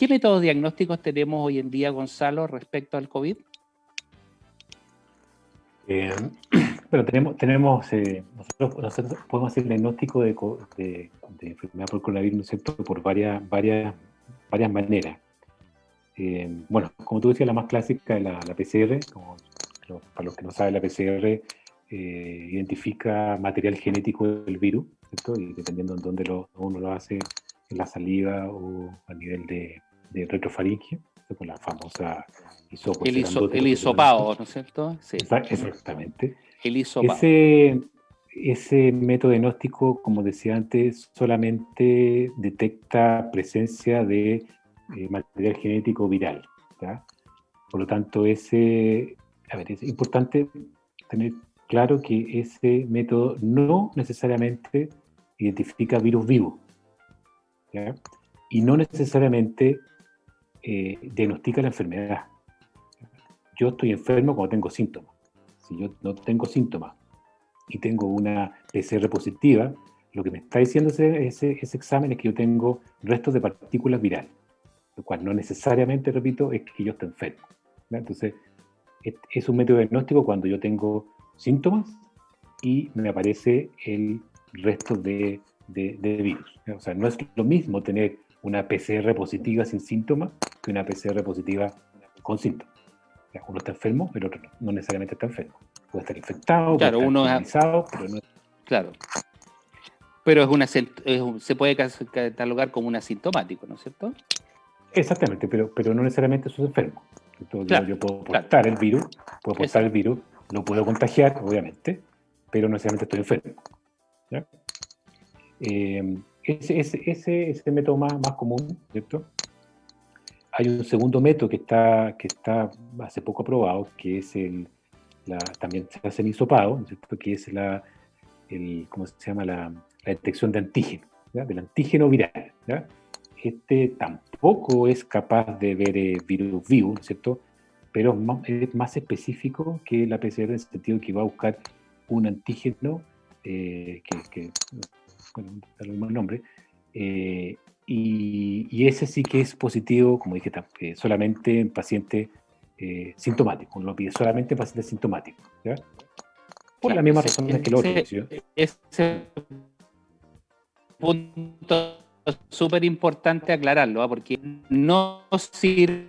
¿Qué métodos diagnósticos tenemos hoy en día, Gonzalo, respecto al COVID?
Eh, bueno, tenemos, tenemos eh, nosotros, podemos hacer el diagnóstico de, enfermedad por coronavirus, ¿no es cierto?, por varias, varias, varias maneras. Eh, bueno, como tú decías, la más clásica es la, PCR, para los que no saben, la PCR identifica material genético del virus, ¿cierto? Y dependiendo de dónde lo, uno lo hace, en la saliva o a nivel de, de retrofaringe, con la famosa
hisopo, el, el hisopado, ¿no es cierto?
Sí. Exactamente.
El hisopado.
Ese, ese método diagnóstico, como decía antes, solamente detecta presencia de eh, material genético viral. Por lo tanto, ese, a ver, es importante tener claro que ese método no necesariamente identifica virus vivo. Y no necesariamente eh, diagnostica la enfermedad. Yo estoy enfermo cuando tengo síntomas. Si yo no tengo síntomas y tengo una PCR positiva, lo que me está diciendo ese, ese, examen es que yo tengo restos de partículas virales, lo cual no necesariamente, repito, es que yo esté enfermo. Entonces, es, un método diagnóstico cuando yo tengo síntomas y me aparece el resto de, de, de virus. O sea, no es lo mismo tener una PCR positiva sin síntomas que una PCR positiva con síntomas. Uno está enfermo, el otro no necesariamente está enfermo. Puede estar infectado,
claro,
puede estar pero no
Claro. Pero es una, se puede catalogar como un asintomático, ¿no es cierto?
Exactamente, pero, pero no necesariamente soy enfermo. Entonces, yo, puedo portar el virus, puedo portar el virus, lo puedo contagiar, obviamente, pero no necesariamente estoy enfermo. ¿ya? Eh, ese, ese, ese, método más, más común, ¿cierto? Hay un segundo método que está, que está hace poco aprobado, que es el, la, también se hace en hisopado, ¿cierto? que es la, el, ¿cómo se llama? La, la detección de antígeno, del antígeno viral. ¿ya? Este tampoco es capaz de ver eh, virus vivo, ¿cierto? Pero es más, específico que la PCR en el sentido que va a buscar un antígeno eh, que, que bueno, el mismo nombre, eh, y, ese sí que es positivo, como dije, solamente en pacientes eh, sintomáticos, uno lo pide solamente en pacientes sintomáticos, ¿ya? Por la misma razón que el otro.
Ese punto es súper importante aclararlo, ¿ah? porque no sirve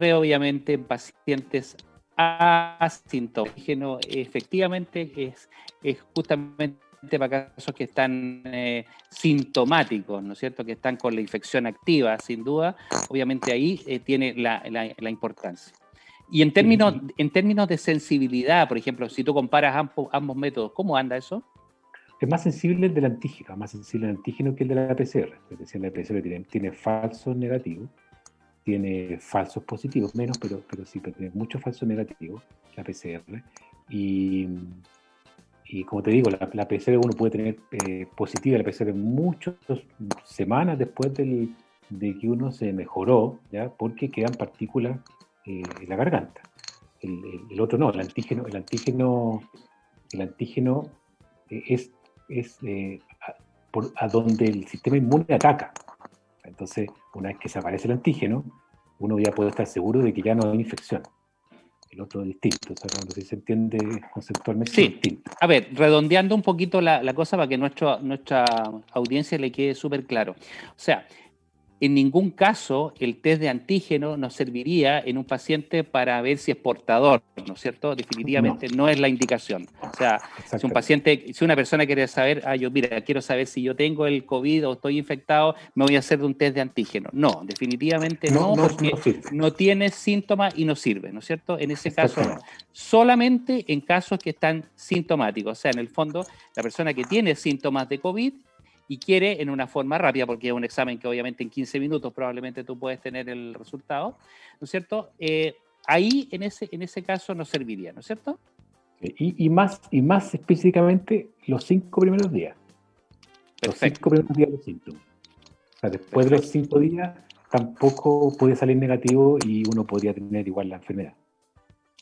obviamente en pacientes asintomáticos. Efectivamente es, es justamente para casos que están eh, sintomáticos, ¿no es cierto? Que están con la infección activa, sin duda, obviamente ahí eh, tiene la, la, importancia. Y en términos, en términos de sensibilidad, por ejemplo, si tú comparas ambos, ambos métodos, ¿cómo anda eso?
Es más sensible el del antígeno, más sensible el antígeno que el de la PCR. Es decir, la PCR tiene, tiene falsos negativos, tiene falsos positivos, menos, pero, pero sí, pero tiene muchos falsos negativos, la PCR. Y, y como te digo, la, PCR uno puede tener eh, positiva la PCR muchas semanas después de que uno se mejoró, porque quedan partículas eh, en la garganta. El, otro no, el antígeno, el antígeno, el antígeno eh, es, es a, a donde el sistema inmune ataca. Entonces, una vez que desaparece el antígeno, uno ya puede estar seguro de que ya no hay infección el otro distinto, o sea, se entiende conceptualmente
sí. distinto. A ver, redondeando un poquito la, la cosa para que nuestro, nuestra audiencia le quede súper claro. O sea, en ningún caso el test de antígeno nos serviría en un paciente para ver si es portador, ¿no es cierto? Definitivamente no, es la indicación. O sea, si un paciente, si una persona quiere saber, ah, yo mira, quiero saber si yo tengo el COVID o estoy infectado, me voy a hacer un test de antígeno. No, definitivamente no, porque no, tiene síntomas y no sirve, ¿no es cierto? En ese caso no. Solamente en casos que están sintomáticos. O sea, en el fondo, la persona que tiene síntomas de COVID y quiere en una forma rápida, porque es un examen que obviamente en 15 minutos probablemente tú puedes tener el resultado, ¿no es cierto? Eh, ahí en ese, en ese caso nos serviría, ¿no es cierto?
Y, y, más, y más específicamente los cinco primeros días. Los cinco primeros días de síntomas. O sea, después de los cinco días tampoco puede salir negativo y uno podría tener igual la enfermedad.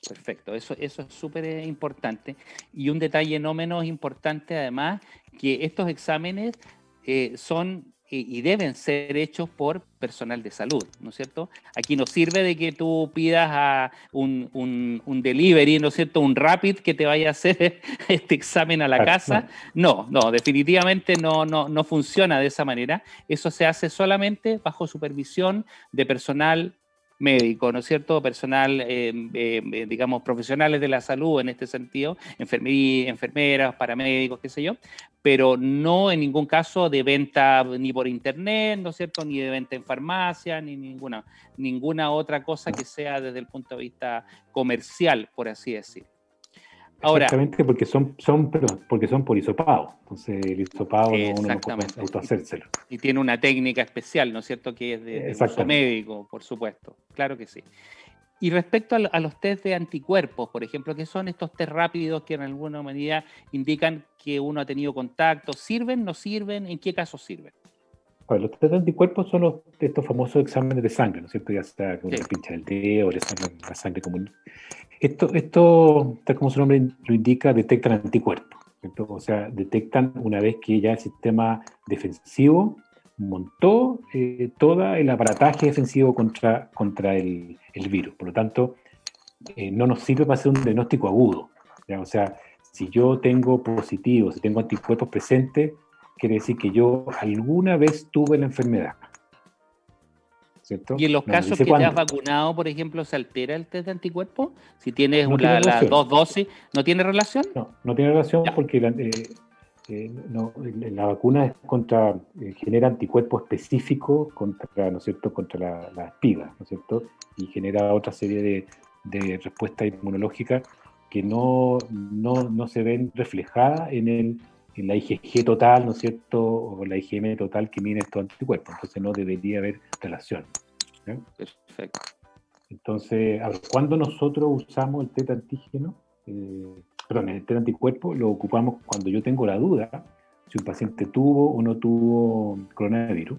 Perfecto, eso, eso es súper importante. Y un detalle no menos importante, además, que estos exámenes eh, son eh, y deben ser hechos por personal de salud, ¿no es cierto? Aquí no sirve de que tú pidas a un, un, delivery, ¿no es cierto? Un rapid que te vaya a hacer este examen a la casa. No, no, definitivamente no, no, no funciona de esa manera. Eso se hace solamente bajo supervisión de personal médico, ¿no es cierto? Personal, eh, eh, digamos, profesionales de la salud en este sentido, enfermería, enfermeras, paramédicos, qué sé yo, pero no en ningún caso de venta ni por internet, ¿no es cierto? Ni de venta en farmacia, ni ninguna, ninguna otra cosa que sea desde el punto de vista comercial, por así decirlo.
Exactamente, porque son, son, porque son por hisopado. Entonces, el hisopado uno no puede autohacérselo.
Y tiene una técnica especial, ¿no es cierto? Que es de, uso médico, por supuesto. Claro que sí. Y respecto a, los test de anticuerpos, por ejemplo, ¿qué son estos test rápidos que en alguna medida indican que uno ha tenido contacto? ¿Sirven, no sirven? ¿En qué casos sirven?
Los test de anticuerpos son los, estos famosos exámenes de sangre, ¿no es cierto? Ya sea con sí. la pincha del dedo o la sangre común. Esto, esto, tal como su nombre lo indica, detectan anticuerpos. O sea, detectan una vez que ya el sistema defensivo montó eh, todo el aparataje defensivo contra, contra el, el virus. Por lo tanto, eh, no nos sirve para hacer un diagnóstico agudo. ¿ya? O sea, si yo tengo positivos, si tengo anticuerpos presentes, quiere decir que yo alguna vez tuve la enfermedad.
¿Y en los casos que te has vacunado, por ejemplo, se altera el test de anticuerpos? Si tienes las dos dosis, ¿no tiene relación?
No, no tiene relación porque la, eh, eh, la, vacuna es contra, eh, genera anticuerpos específicos contra, ¿no es cierto?, contra la, la espiga, ¿no es cierto? Y genera otra serie de, de respuestas inmunológicas que no, no, no se ven reflejadas en el la IgG total, ¿no es cierto? O la IgM total que mide estos anticuerpos. Entonces no debería haber relación. Perfecto. Entonces, ¿cuándo nosotros usamos el test antígeno? Eh, perdón, el test anticuerpo lo ocupamos cuando yo tengo la duda si un paciente tuvo o no tuvo coronavirus.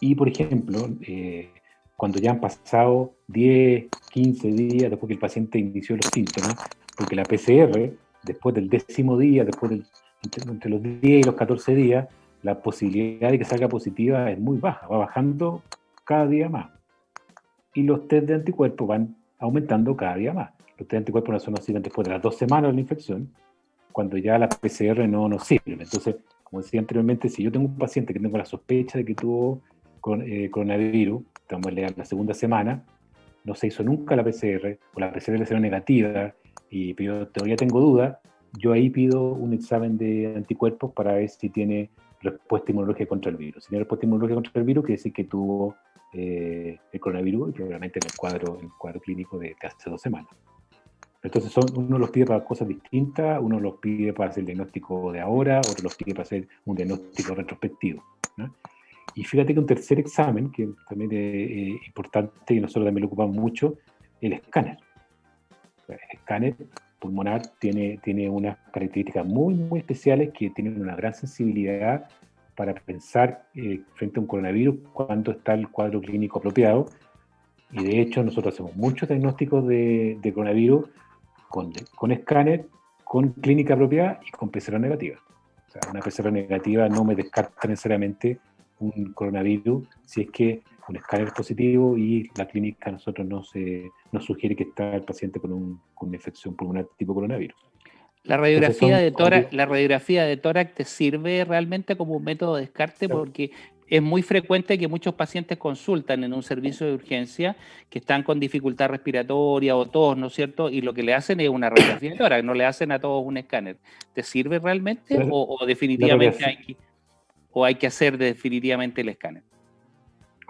Y, por ejemplo, eh, cuando ya han pasado 10, 15 días después que el paciente inició los síntomas, porque la PCR después del décimo día, después del, entre, los 10 y los 14 días, la posibilidad de que salga positiva es muy baja, va bajando cada día más. Y los test de anticuerpos van aumentando cada día más. Los test de anticuerpos no son así después de las dos semanas de la infección, cuando ya la PCR no nos sirve. Entonces, como decía anteriormente, si yo tengo un paciente que tengo la sospecha de que tuvo con, eh, coronavirus, estamos en la segunda semana, no se hizo nunca la PCR, o la PCR le salió negativa, y yo todavía tengo dudas, yo ahí pido un examen de anticuerpos para ver si tiene respuesta inmunológica contra el virus. Si tiene respuesta inmunológica contra el virus, quiere decir que tuvo eh, el coronavirus y probablemente en el cuadro, en el cuadro clínico de, hace dos semanas. Entonces son, uno los pide para cosas distintas, uno los pide para hacer el diagnóstico de ahora, otro los pide para hacer un diagnóstico retrospectivo. Y fíjate que un tercer examen, que también es eh, importante y nosotros también lo ocupamos mucho, el escáner. Escáner pulmonar tiene, tiene unas características muy, muy especiales que tienen una gran sensibilidad para pensar eh, frente a un coronavirus cuando está el cuadro clínico apropiado. Y de hecho nosotros hacemos muchos diagnósticos de, coronavirus con, con escáner, con clínica apropiada y con PCR negativa. O sea, una PCR negativa no me descarta necesariamente un coronavirus si es que un escáner positivo y la clínica a nosotros no se, nos sugiere que está el paciente con, un, con una infección pulmonar tipo coronavirus.
La radiografía, de tórax, la radiografía de tórax te sirve realmente como un método de descarte porque es muy frecuente que muchos pacientes consultan en un servicio de urgencia que están con dificultad respiratoria o tos, ¿no es cierto? Y lo que le hacen es una radiografía de tórax, no le hacen a todos un escáner. ¿Te sirve realmente o, o, definitivamente hay que, o hay que hacer definitivamente el escáner?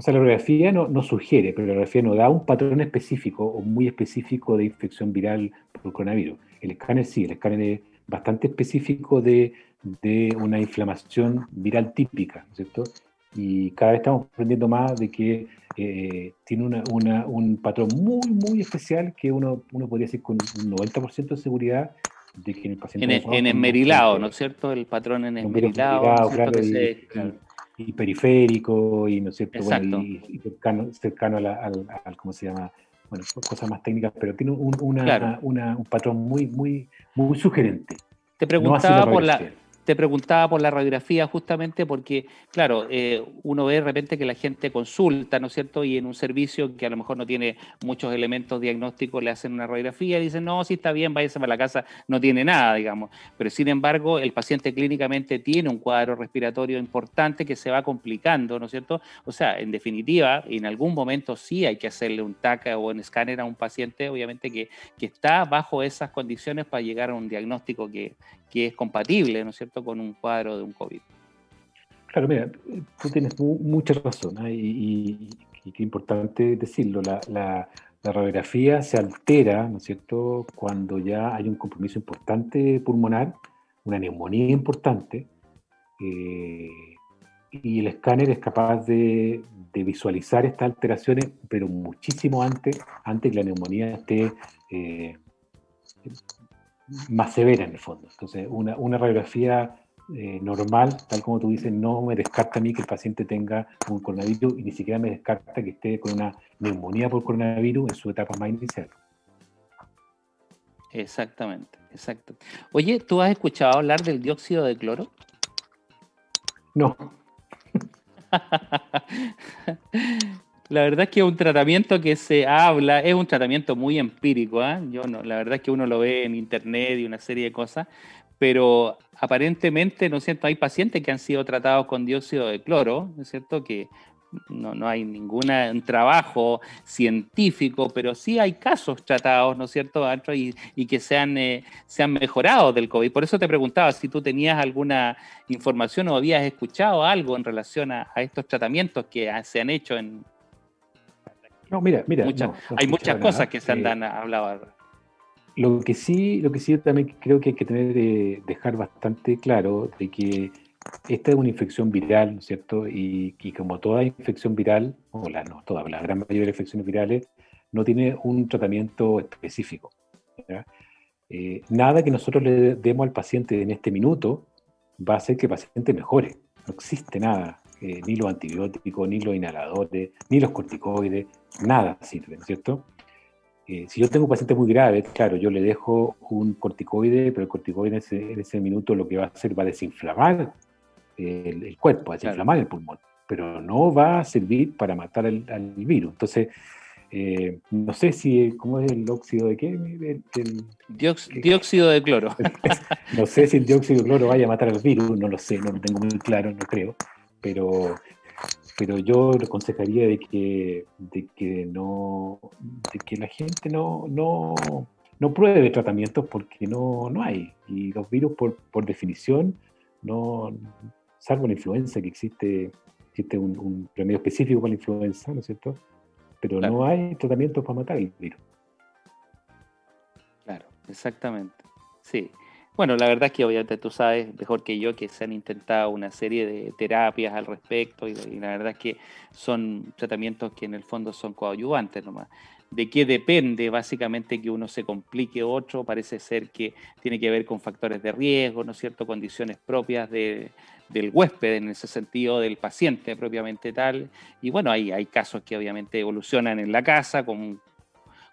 O sea, la radiografía no, no, sugiere, pero la radiografía no da un patrón específico o muy específico de infección viral por coronavirus. El escáner sí, el escáner es bastante específico de, de una inflamación viral típica, ¿cierto? Y cada vez estamos aprendiendo más de que eh, tiene una, una, un patrón muy, muy especial que uno, uno podría decir con un 90% de seguridad de que
el paciente... En, en esmerilado, ¿no es cierto? El patrón en esmerilado. Claro,
y periférico y, ¿no es cierto? Bueno, y, cercano, cercano a al, al, ¿cómo se llama? Bueno, cosas más técnicas, pero tiene un, una, una, un patrón muy, muy, muy sugerente.
Te preguntaba por la, te preguntaba por la radiografía justamente porque, claro, eh, uno ve de repente que la gente consulta, ¿no es cierto? Y en un servicio que a lo mejor no tiene muchos elementos diagnósticos le hacen una radiografía y dicen, no, sí está bien, váyase para la casa, no tiene nada, digamos. Pero sin embargo, el paciente clínicamente tiene un cuadro respiratorio importante que se va complicando, ¿no es cierto? O sea, en definitiva, en algún momento sí hay que hacerle un TAC o un escáner a un paciente, obviamente, que, que está bajo esas condiciones para llegar a un diagnóstico que, que es compatible, ¿no es cierto?, con un cuadro de un COVID.
Claro, mira, tú tienes mucha razón ¿eh? y, y, qué importante decirlo, la, radiografía se altera, ¿no es cierto?, cuando ya hay un compromiso importante pulmonar, una neumonía importante, eh, y el escáner es capaz de, visualizar estas alteraciones, pero muchísimo antes, antes que la neumonía esté eh, más severa en el fondo. Entonces, una, una radiografía eh, normal, tal como tú dices, no me descarta a mí que el paciente tenga un coronavirus y ni siquiera me descarta que esté con una neumonía por coronavirus en su etapa más inicial.
Exactamente, exacto. Oye, ¿tú has escuchado hablar del dióxido de cloro?
No.
La verdad es que es un tratamiento que se habla, es un tratamiento muy empírico, ¿eh? Yo no, la verdad es que uno lo ve en internet y una serie de cosas, pero aparentemente, ¿no es cierto? Hay pacientes que han sido tratados con dióxido de cloro, ¿no es cierto? Que no, no hay ningún trabajo científico, pero sí hay casos tratados, ¿no es cierto, Y, y que se han, eh, se han mejorado del COVID. Por eso te preguntaba si tú tenías alguna información o habías escuchado algo en relación a estos tratamientos que se han hecho en,
no, mira, mira.
hay muchas cosas que se han hablado.
Lo que sí, lo que sí también creo que hay que tener, eh, dejar bastante claro de que esta es una infección viral, ¿cierto? Y, como toda infección viral, o la, no toda, la gran mayoría de infecciones virales, no tiene un tratamiento específico. Eh, nada que nosotros le demos al paciente en este minuto va a hacer que el paciente mejore. No existe nada, eh, ni los antibióticos, ni los inhaladores, ni los corticoides, nada sirve, ¿cierto? Eh, si yo tengo un paciente muy grave, claro, yo le dejo un corticoide, pero el corticoide en ese, minuto lo que va a hacer va a desinflamar el, cuerpo, a desinflamar el pulmón, pero no va a servir para matar al virus. Entonces, Eh, no sé si, ¿cómo es el óxido de qué?
dióxido de cloro.
no sé si el dióxido de cloro vaya a matar al virus, no lo sé, no lo tengo muy claro, no creo. Pero, pero yo le aconsejaría de que, de que no, de que la gente no, no, no pruebe tratamientos porque no, no hay. Y los virus, por, por definición, no, salvo la influenza, que existe, existe un, un remedio específico para la influenza, ¿no es cierto? pero no hay tratamiento para matar el virus.
Claro, exactamente. Sí. Bueno, la verdad es que obviamente tú sabes mejor que yo que se han intentado una serie de terapias al respecto y, la verdad es que son tratamientos que en el fondo son coadyuvantes nomás. ¿De qué depende básicamente que uno se complique otro? Parece ser que tiene que ver con factores de riesgo, ¿no es cierto? Condiciones propias de, del huésped en ese sentido, del paciente propiamente tal. Y bueno, hay, hay casos que obviamente evolucionan en la casa, como,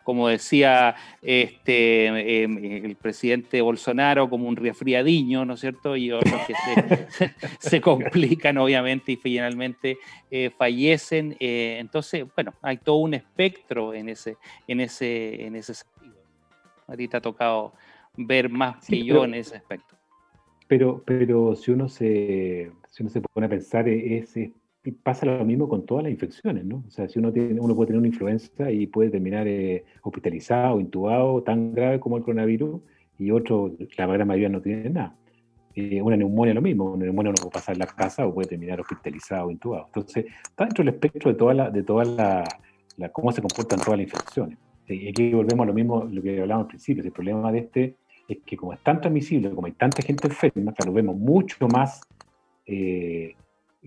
como decía este, em, el presidente Bolsonaro, como un resfriadiño, ¿no es cierto? Y otros que se, complican obviamente y finalmente eh, fallecen. Eh, entonces, bueno, hay todo un espectro en ese, en ese, en ese sentido. Ahorita ha tocado ver más que yo en ese aspecto.
Pero, pero si uno se, si uno se pone a pensar, e, es, pasa lo mismo con todas las infecciones, ¿no? O sea, si uno tiene, uno puede tener una influenza y puede terminar eh, hospitalizado, intubado, tan grave como el coronavirus, y otro, la gran mayoría no tiene nada. Eh, una neumonía lo mismo, una neumonía no puede pasar en la casa o puede terminar hospitalizado intubado. Entonces, está dentro del espectro de toda la, de toda la, cómo se comportan todas las infecciones. Y aquí volvemos a lo mismo, lo que hablábamos al principio, el problema de este es que como es tan transmisible, como hay tanta gente enferma, claro, vemos mucho más, eh,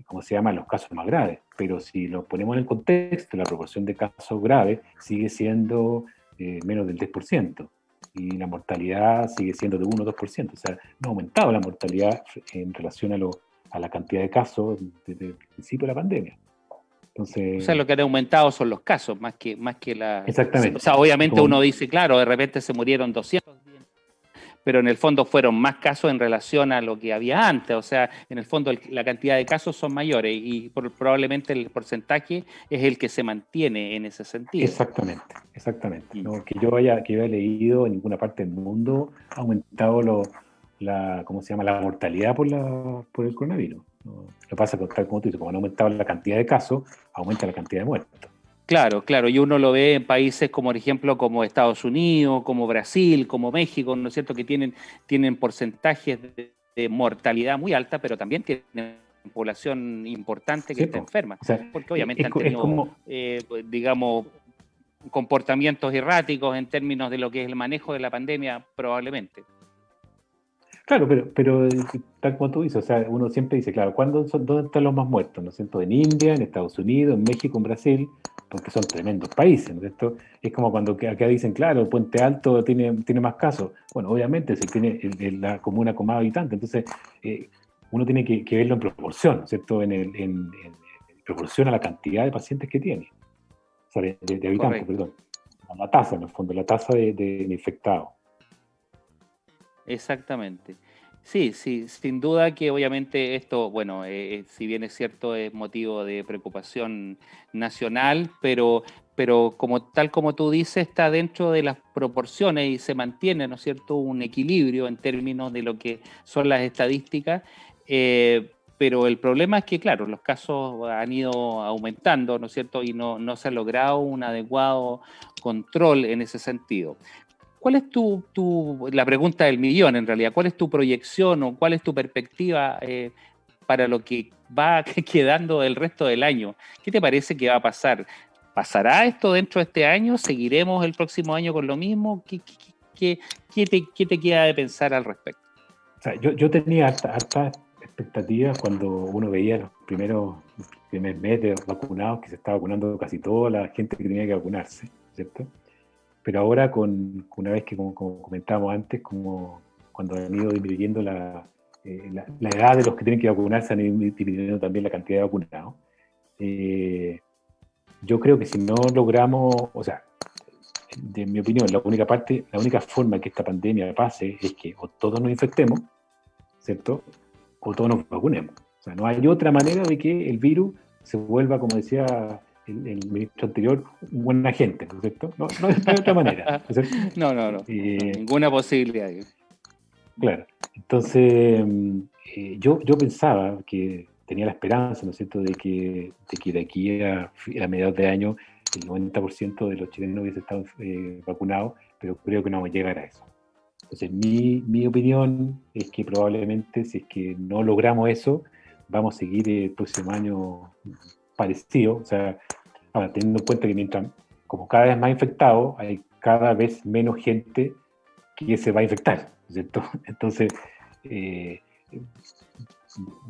¿cómo se llama?, los casos más graves. Pero si lo ponemos en el contexto, la proporción de casos graves sigue siendo eh, menos del 10%. Y la mortalidad sigue siendo de 1 o 2%. O sea, no ha aumentado la mortalidad en relación a, lo, a la cantidad de casos desde el principio de la pandemia. Entonces,
o sea, lo que han aumentado son los casos, más que, más que la...
Exactamente.
O sea, obviamente uno dice, claro, de repente se murieron 200 pero en el fondo fueron más casos en relación a lo que había antes, o sea, en el fondo la cantidad de casos son mayores y probablemente el porcentaje es el que se mantiene en ese sentido.
Exactamente, exactamente. Mm. No, que yo haya, que haya leído en ninguna parte del mundo ha aumentado lo, la, ¿cómo se llama? la mortalidad por, la, por el coronavirus. Lo que pasa con tal como tú dices, como han aumentado la cantidad de casos, aumenta la cantidad de muertos.
Claro, claro, y uno lo ve en países como, por ejemplo, como Estados Unidos, como Brasil, como México, ¿no es cierto?, que tienen, tienen porcentajes de, mortalidad muy alta, pero también tienen población importante que está enferma, porque obviamente han tenido, eh, digamos, comportamientos erráticos en términos de lo que es el manejo de la pandemia, probablemente.
Claro, pero, pero tal como tú dices, o sea, uno siempre dice, claro, ¿cuándo son, ¿dónde están los más muertos? ¿No es cierto? En India, en Estados Unidos, en México, en Brasil, porque son tremendos países, ¿no es Es como cuando acá dicen, claro, Puente Alto tiene, tiene más casos. Bueno, obviamente, si tiene la comuna con más habitantes, entonces eh, uno tiene que, verlo en proporción, ¿no es cierto? En, el, en, proporción a la cantidad de pacientes que tiene, o sea, de, habitantes, perdón. La tasa, en el fondo, la tasa de, de infectados.
Exactamente. Sí, sí, sin duda que obviamente esto, bueno, eh, eh, si bien es cierto, es motivo de preocupación nacional, pero, pero como tal como tú dices, está dentro de las proporciones y se mantiene, ¿no es cierto?, un equilibrio en términos de lo que son las estadísticas. Eh, pero el problema es que, claro, los casos han ido aumentando, ¿no es cierto? Y no, no se ha logrado un adecuado control en ese sentido. ¿Cuál es tu, la pregunta del millón en realidad, cuál es tu proyección o cuál es tu perspectiva eh, para lo que va quedando el resto del año? ¿Qué te parece que va a pasar? ¿Pasará esto dentro de este año? ¿Seguiremos el próximo año con lo mismo? ¿Qué, te, queda de pensar al respecto?
yo, tenía hartas expectativas cuando uno veía los primeros, primeros meses vacunados, que se estaba vacunando casi toda la gente que tenía que vacunarse, ¿cierto? Pero ahora, con, una vez que, como, comentábamos antes, como cuando han ido disminuyendo eh, la, la, edad de los que tienen que vacunarse, han ido disminuyendo también la cantidad de vacunados. Eh, yo creo que si no logramos, o sea, de mi opinión, la única parte, la única forma que esta pandemia pase es que o todos nos infectemos, ¿cierto? O todos nos vacunemos. O sea, no hay otra manera de que el virus se vuelva, como decía el, ministro anterior un buen agente, ¿no es cierto? No, no, de otra manera.
¿no, no, no, eh, ninguna posibilidad.
Claro. Entonces, eh, yo, yo pensaba que tenía la esperanza, ¿no es cierto?, de que de, que de aquí a, a mediados de año el 90% de los chilenos hubiese estado eh, vacunados, pero creo que no vamos a llegar a eso. Entonces, mi, mi, opinión es que probablemente si es que no logramos eso, vamos a seguir el próximo año parecido. O sea, ahora, teniendo en cuenta que mientras, como cada vez más infectados, hay cada vez menos gente que se va a infectar, ¿cierto? Entonces, eh,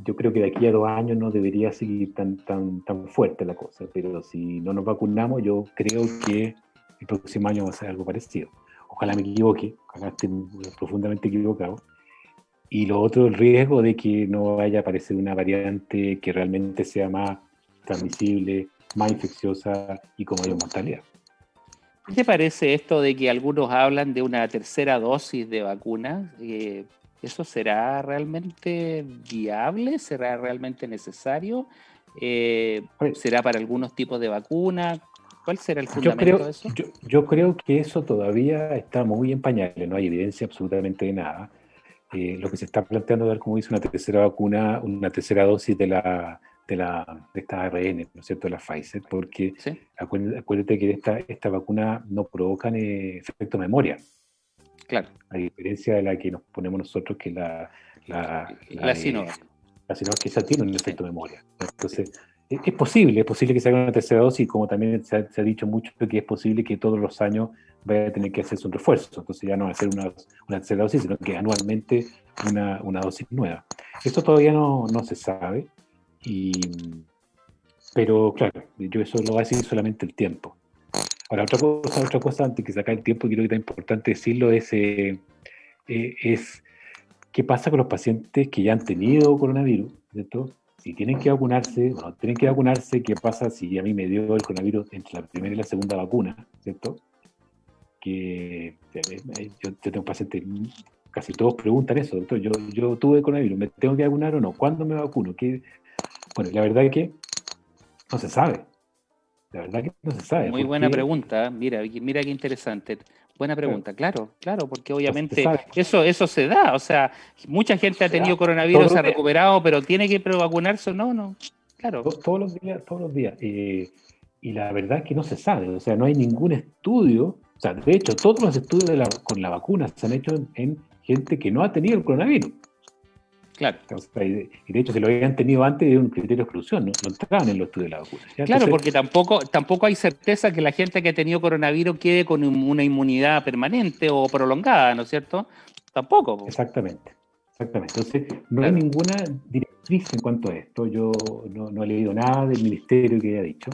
yo creo que de aquí a dos años no debería seguir tan, tan, tan fuerte la cosa, pero si no nos vacunamos, yo creo que el próximo año va a ser algo parecido. Ojalá me equivoque, ojalá esté profundamente equivocado. Y lo otro, el riesgo de que no vaya a aparecer una variante que realmente sea más transmisible, más infecciosa y con mayor mortalidad.
¿Qué te parece esto de que algunos hablan de una tercera dosis de vacuna? Eh, ¿Eso será realmente viable? ¿Será realmente necesario? Eh, ¿Será para algunos tipos de vacuna? ¿Cuál será el fundamento
yo creo,
de eso?
Yo, creo que eso todavía está muy en pañales, no hay evidencia absolutamente de nada. Eh, lo que se está planteando ver como dice una tercera vacuna, una tercera dosis de la de, la, de esta ARN, ¿no es cierto?, de la Pfizer, porque acuérdate, que esta, esta vacuna no provoca efecto memoria.
Claro.
A diferencia de la que nos ponemos nosotros, que la, la,
la, Sinovac.
La Sinovac que esa tiene un efecto memoria. Entonces, es, posible, es posible que se haga una tercera dosis, como también se ha, dicho mucho que es posible que todos los años vaya a tener que hacerse un refuerzo. Entonces ya no va a ser una, una tercera dosis, sino que anualmente una, una dosis nueva. Esto todavía no, no se sabe, y, pero claro, yo eso lo va a decir solamente el tiempo. Ahora, otra cosa, otra cosa antes que sacar el tiempo, creo que es importante decirlo, es, eh, eh, es qué pasa con los pacientes que ya han tenido coronavirus, ¿cierto? Si tienen que vacunarse, bueno, tienen que vacunarse, ¿qué pasa si a mí me dio el coronavirus entre la primera y la segunda vacuna, ¿cierto? Que eh, yo, tengo pacientes, casi todos preguntan eso, doctor, yo, yo tuve coronavirus, ¿me tengo que vacunar o no? ¿Cuándo me vacuno? ¿Qué? Bueno, la verdad es que no se sabe. La verdad que no se sabe.
Muy buena pregunta, mira, mira qué interesante. Buena pregunta, claro, claro, porque obviamente eso, eso se da, o sea, mucha gente ha tenido coronavirus, se ha recuperado, pero tiene que vacunarse o no, no, claro.
Todos los días, todos los días. Eh, y la verdad es que no se sabe, o sea, no hay ningún estudio, o sea, de hecho, todos los estudios con la vacuna se han hecho en gente que no ha tenido el coronavirus.
Claro.
Y de hecho, si lo habían tenido antes, era un criterio de exclusión, no, entraban en los estudios de la vacuna.
Claro, porque tampoco, tampoco hay certeza que la gente que ha tenido coronavirus quede con una inmunidad permanente o prolongada, ¿no es cierto? Tampoco.
Exactamente. Exactamente. Entonces, no hay ninguna directriz en cuanto a esto. Yo no, he leído nada del ministerio que haya dicho.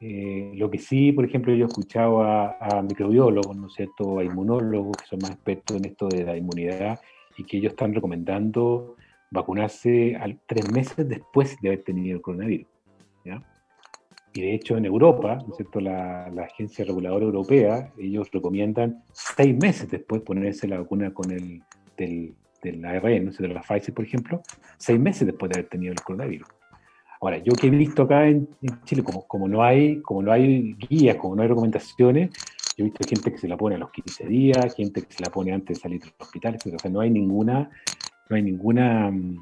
Eh, lo que sí, por ejemplo, yo he escuchado a, a microbiólogos, ¿no es cierto?, a inmunólogos que son más expertos en esto de la inmunidad y que ellos están recomendando vacunarse al, tres meses después de haber tenido el coronavirus. Y de hecho en Europa, ¿no es cierto? La, Agencia Reguladora Europea, ellos recomiendan seis meses después ponerse la vacuna con el del, del ARN, ¿no? de la Pfizer, por ejemplo, seis meses después de haber tenido el coronavirus. Ahora, yo que he visto acá en, Chile, como, como, no hay, como no hay guías, como no hay recomendaciones, yo he visto gente que se la pone a los 15 días, gente que se la pone antes de salir del hospital, etc. O sea, no hay ninguna, no hay ninguna, mm,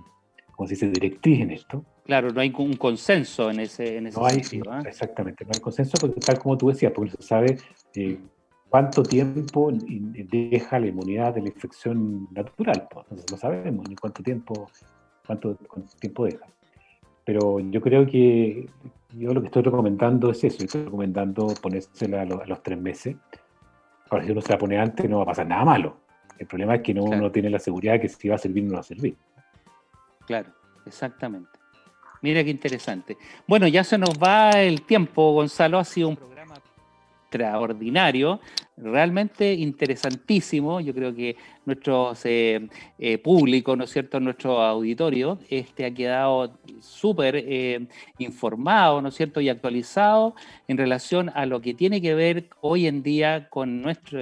¿cómo se dice?, directriz en esto.
Claro, no hay un consenso en ese, en ese
no sentido. Hay, ¿ah? Exactamente, no hay consenso porque tal como tú decías, porque no se sabe eh, cuánto tiempo deja la inmunidad de la infección natural. No sabemos ni cuánto tiempo, cuánto, cuánto tiempo deja. Pero yo creo que yo lo que estoy recomendando es eso, estoy recomendando ponérsela a los, tres meses. Ahora, si uno se la pone antes, no va a pasar nada malo. El problema es que no, uno tiene la seguridad de que si va a servir o no va a servir.
Claro, exactamente. Mira qué interesante. Bueno, ya se nos va el tiempo, Gonzalo. Ha sido un programa extraordinario realmente interesantísimo. Yo creo que nuestro eh, eh, público, ¿no es cierto?, nuestro auditorio, este ha quedado súper eh, informado, ¿no es cierto?, y actualizado en relación a lo que tiene que ver hoy en día con nuestro,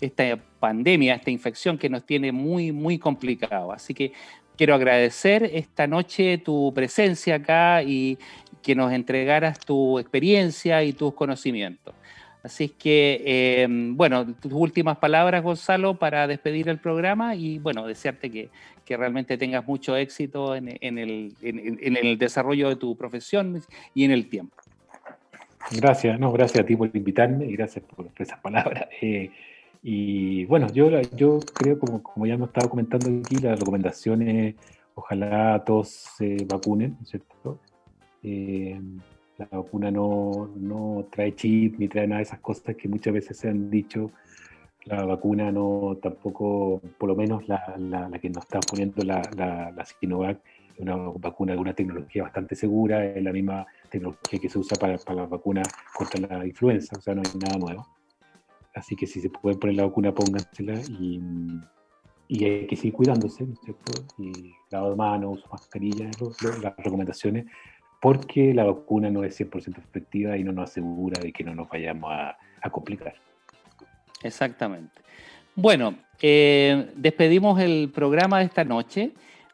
esta pandemia, esta infección que nos tiene muy, muy complicado. Así que quiero agradecer esta noche tu presencia acá y que nos entregaras tu experiencia y tus conocimientos. Así que, eh, bueno, tus últimas palabras, Gonzalo, para despedir el programa y, bueno, desearte que, realmente tengas mucho éxito en, el, desarrollo de tu profesión y en el tiempo.
Gracias, no, gracias a ti por invitarme y gracias por, esas palabras. Eh, y bueno, yo, yo creo, como, como ya hemos estado comentando aquí, las recomendaciones, ojalá todos se vacunen, ¿cierto? Eh, la vacuna no, no, trae chip ni trae nada de esas cosas que muchas veces se han dicho. La vacuna no tampoco, por lo menos la, la, que nos está poniendo la, la, Sinovac, una vacuna de una tecnología bastante segura, es la misma tecnología que se usa para, para la vacuna contra la influenza, o sea, no hay nada nuevo. Así que si se pueden poner la vacuna, póngansela y, y hay que seguir cuidándose, ¿cierto? Y lavado de manos, mascarilla, las recomendaciones porque la vacuna no es 100% efectiva y no nos asegura de que no nos vayamos a, complicar.
Exactamente. Bueno, eh, despedimos el programa de esta noche,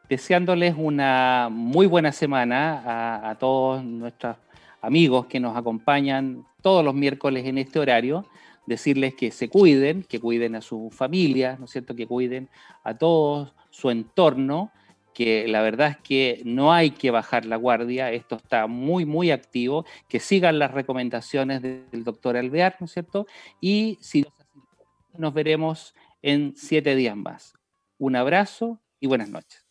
deseándoles una muy buena semana a, a, todos nuestros amigos que nos acompañan todos los miércoles en este horario, decirles que se cuiden, que cuiden a su familia, ¿no es cierto?, que cuiden a todo su entorno que la verdad es que no hay que bajar la guardia, esto está muy, muy activo, que sigan las recomendaciones del doctor Alvear, ¿no es cierto? Y si nos veremos en siete días más. Un abrazo y buenas noches.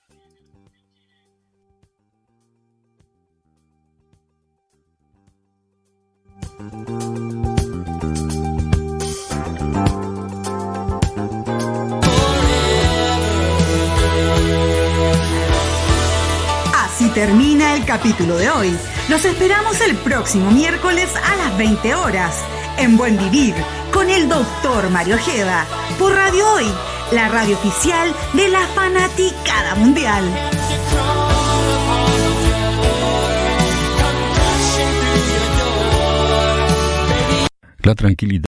Termina el capítulo de hoy. Los esperamos el próximo miércoles a las 20 horas en Buen Vivir con el doctor Mario Ojeda por Radio Hoy, la radio oficial de la fanaticada mundial.
La tranquilidad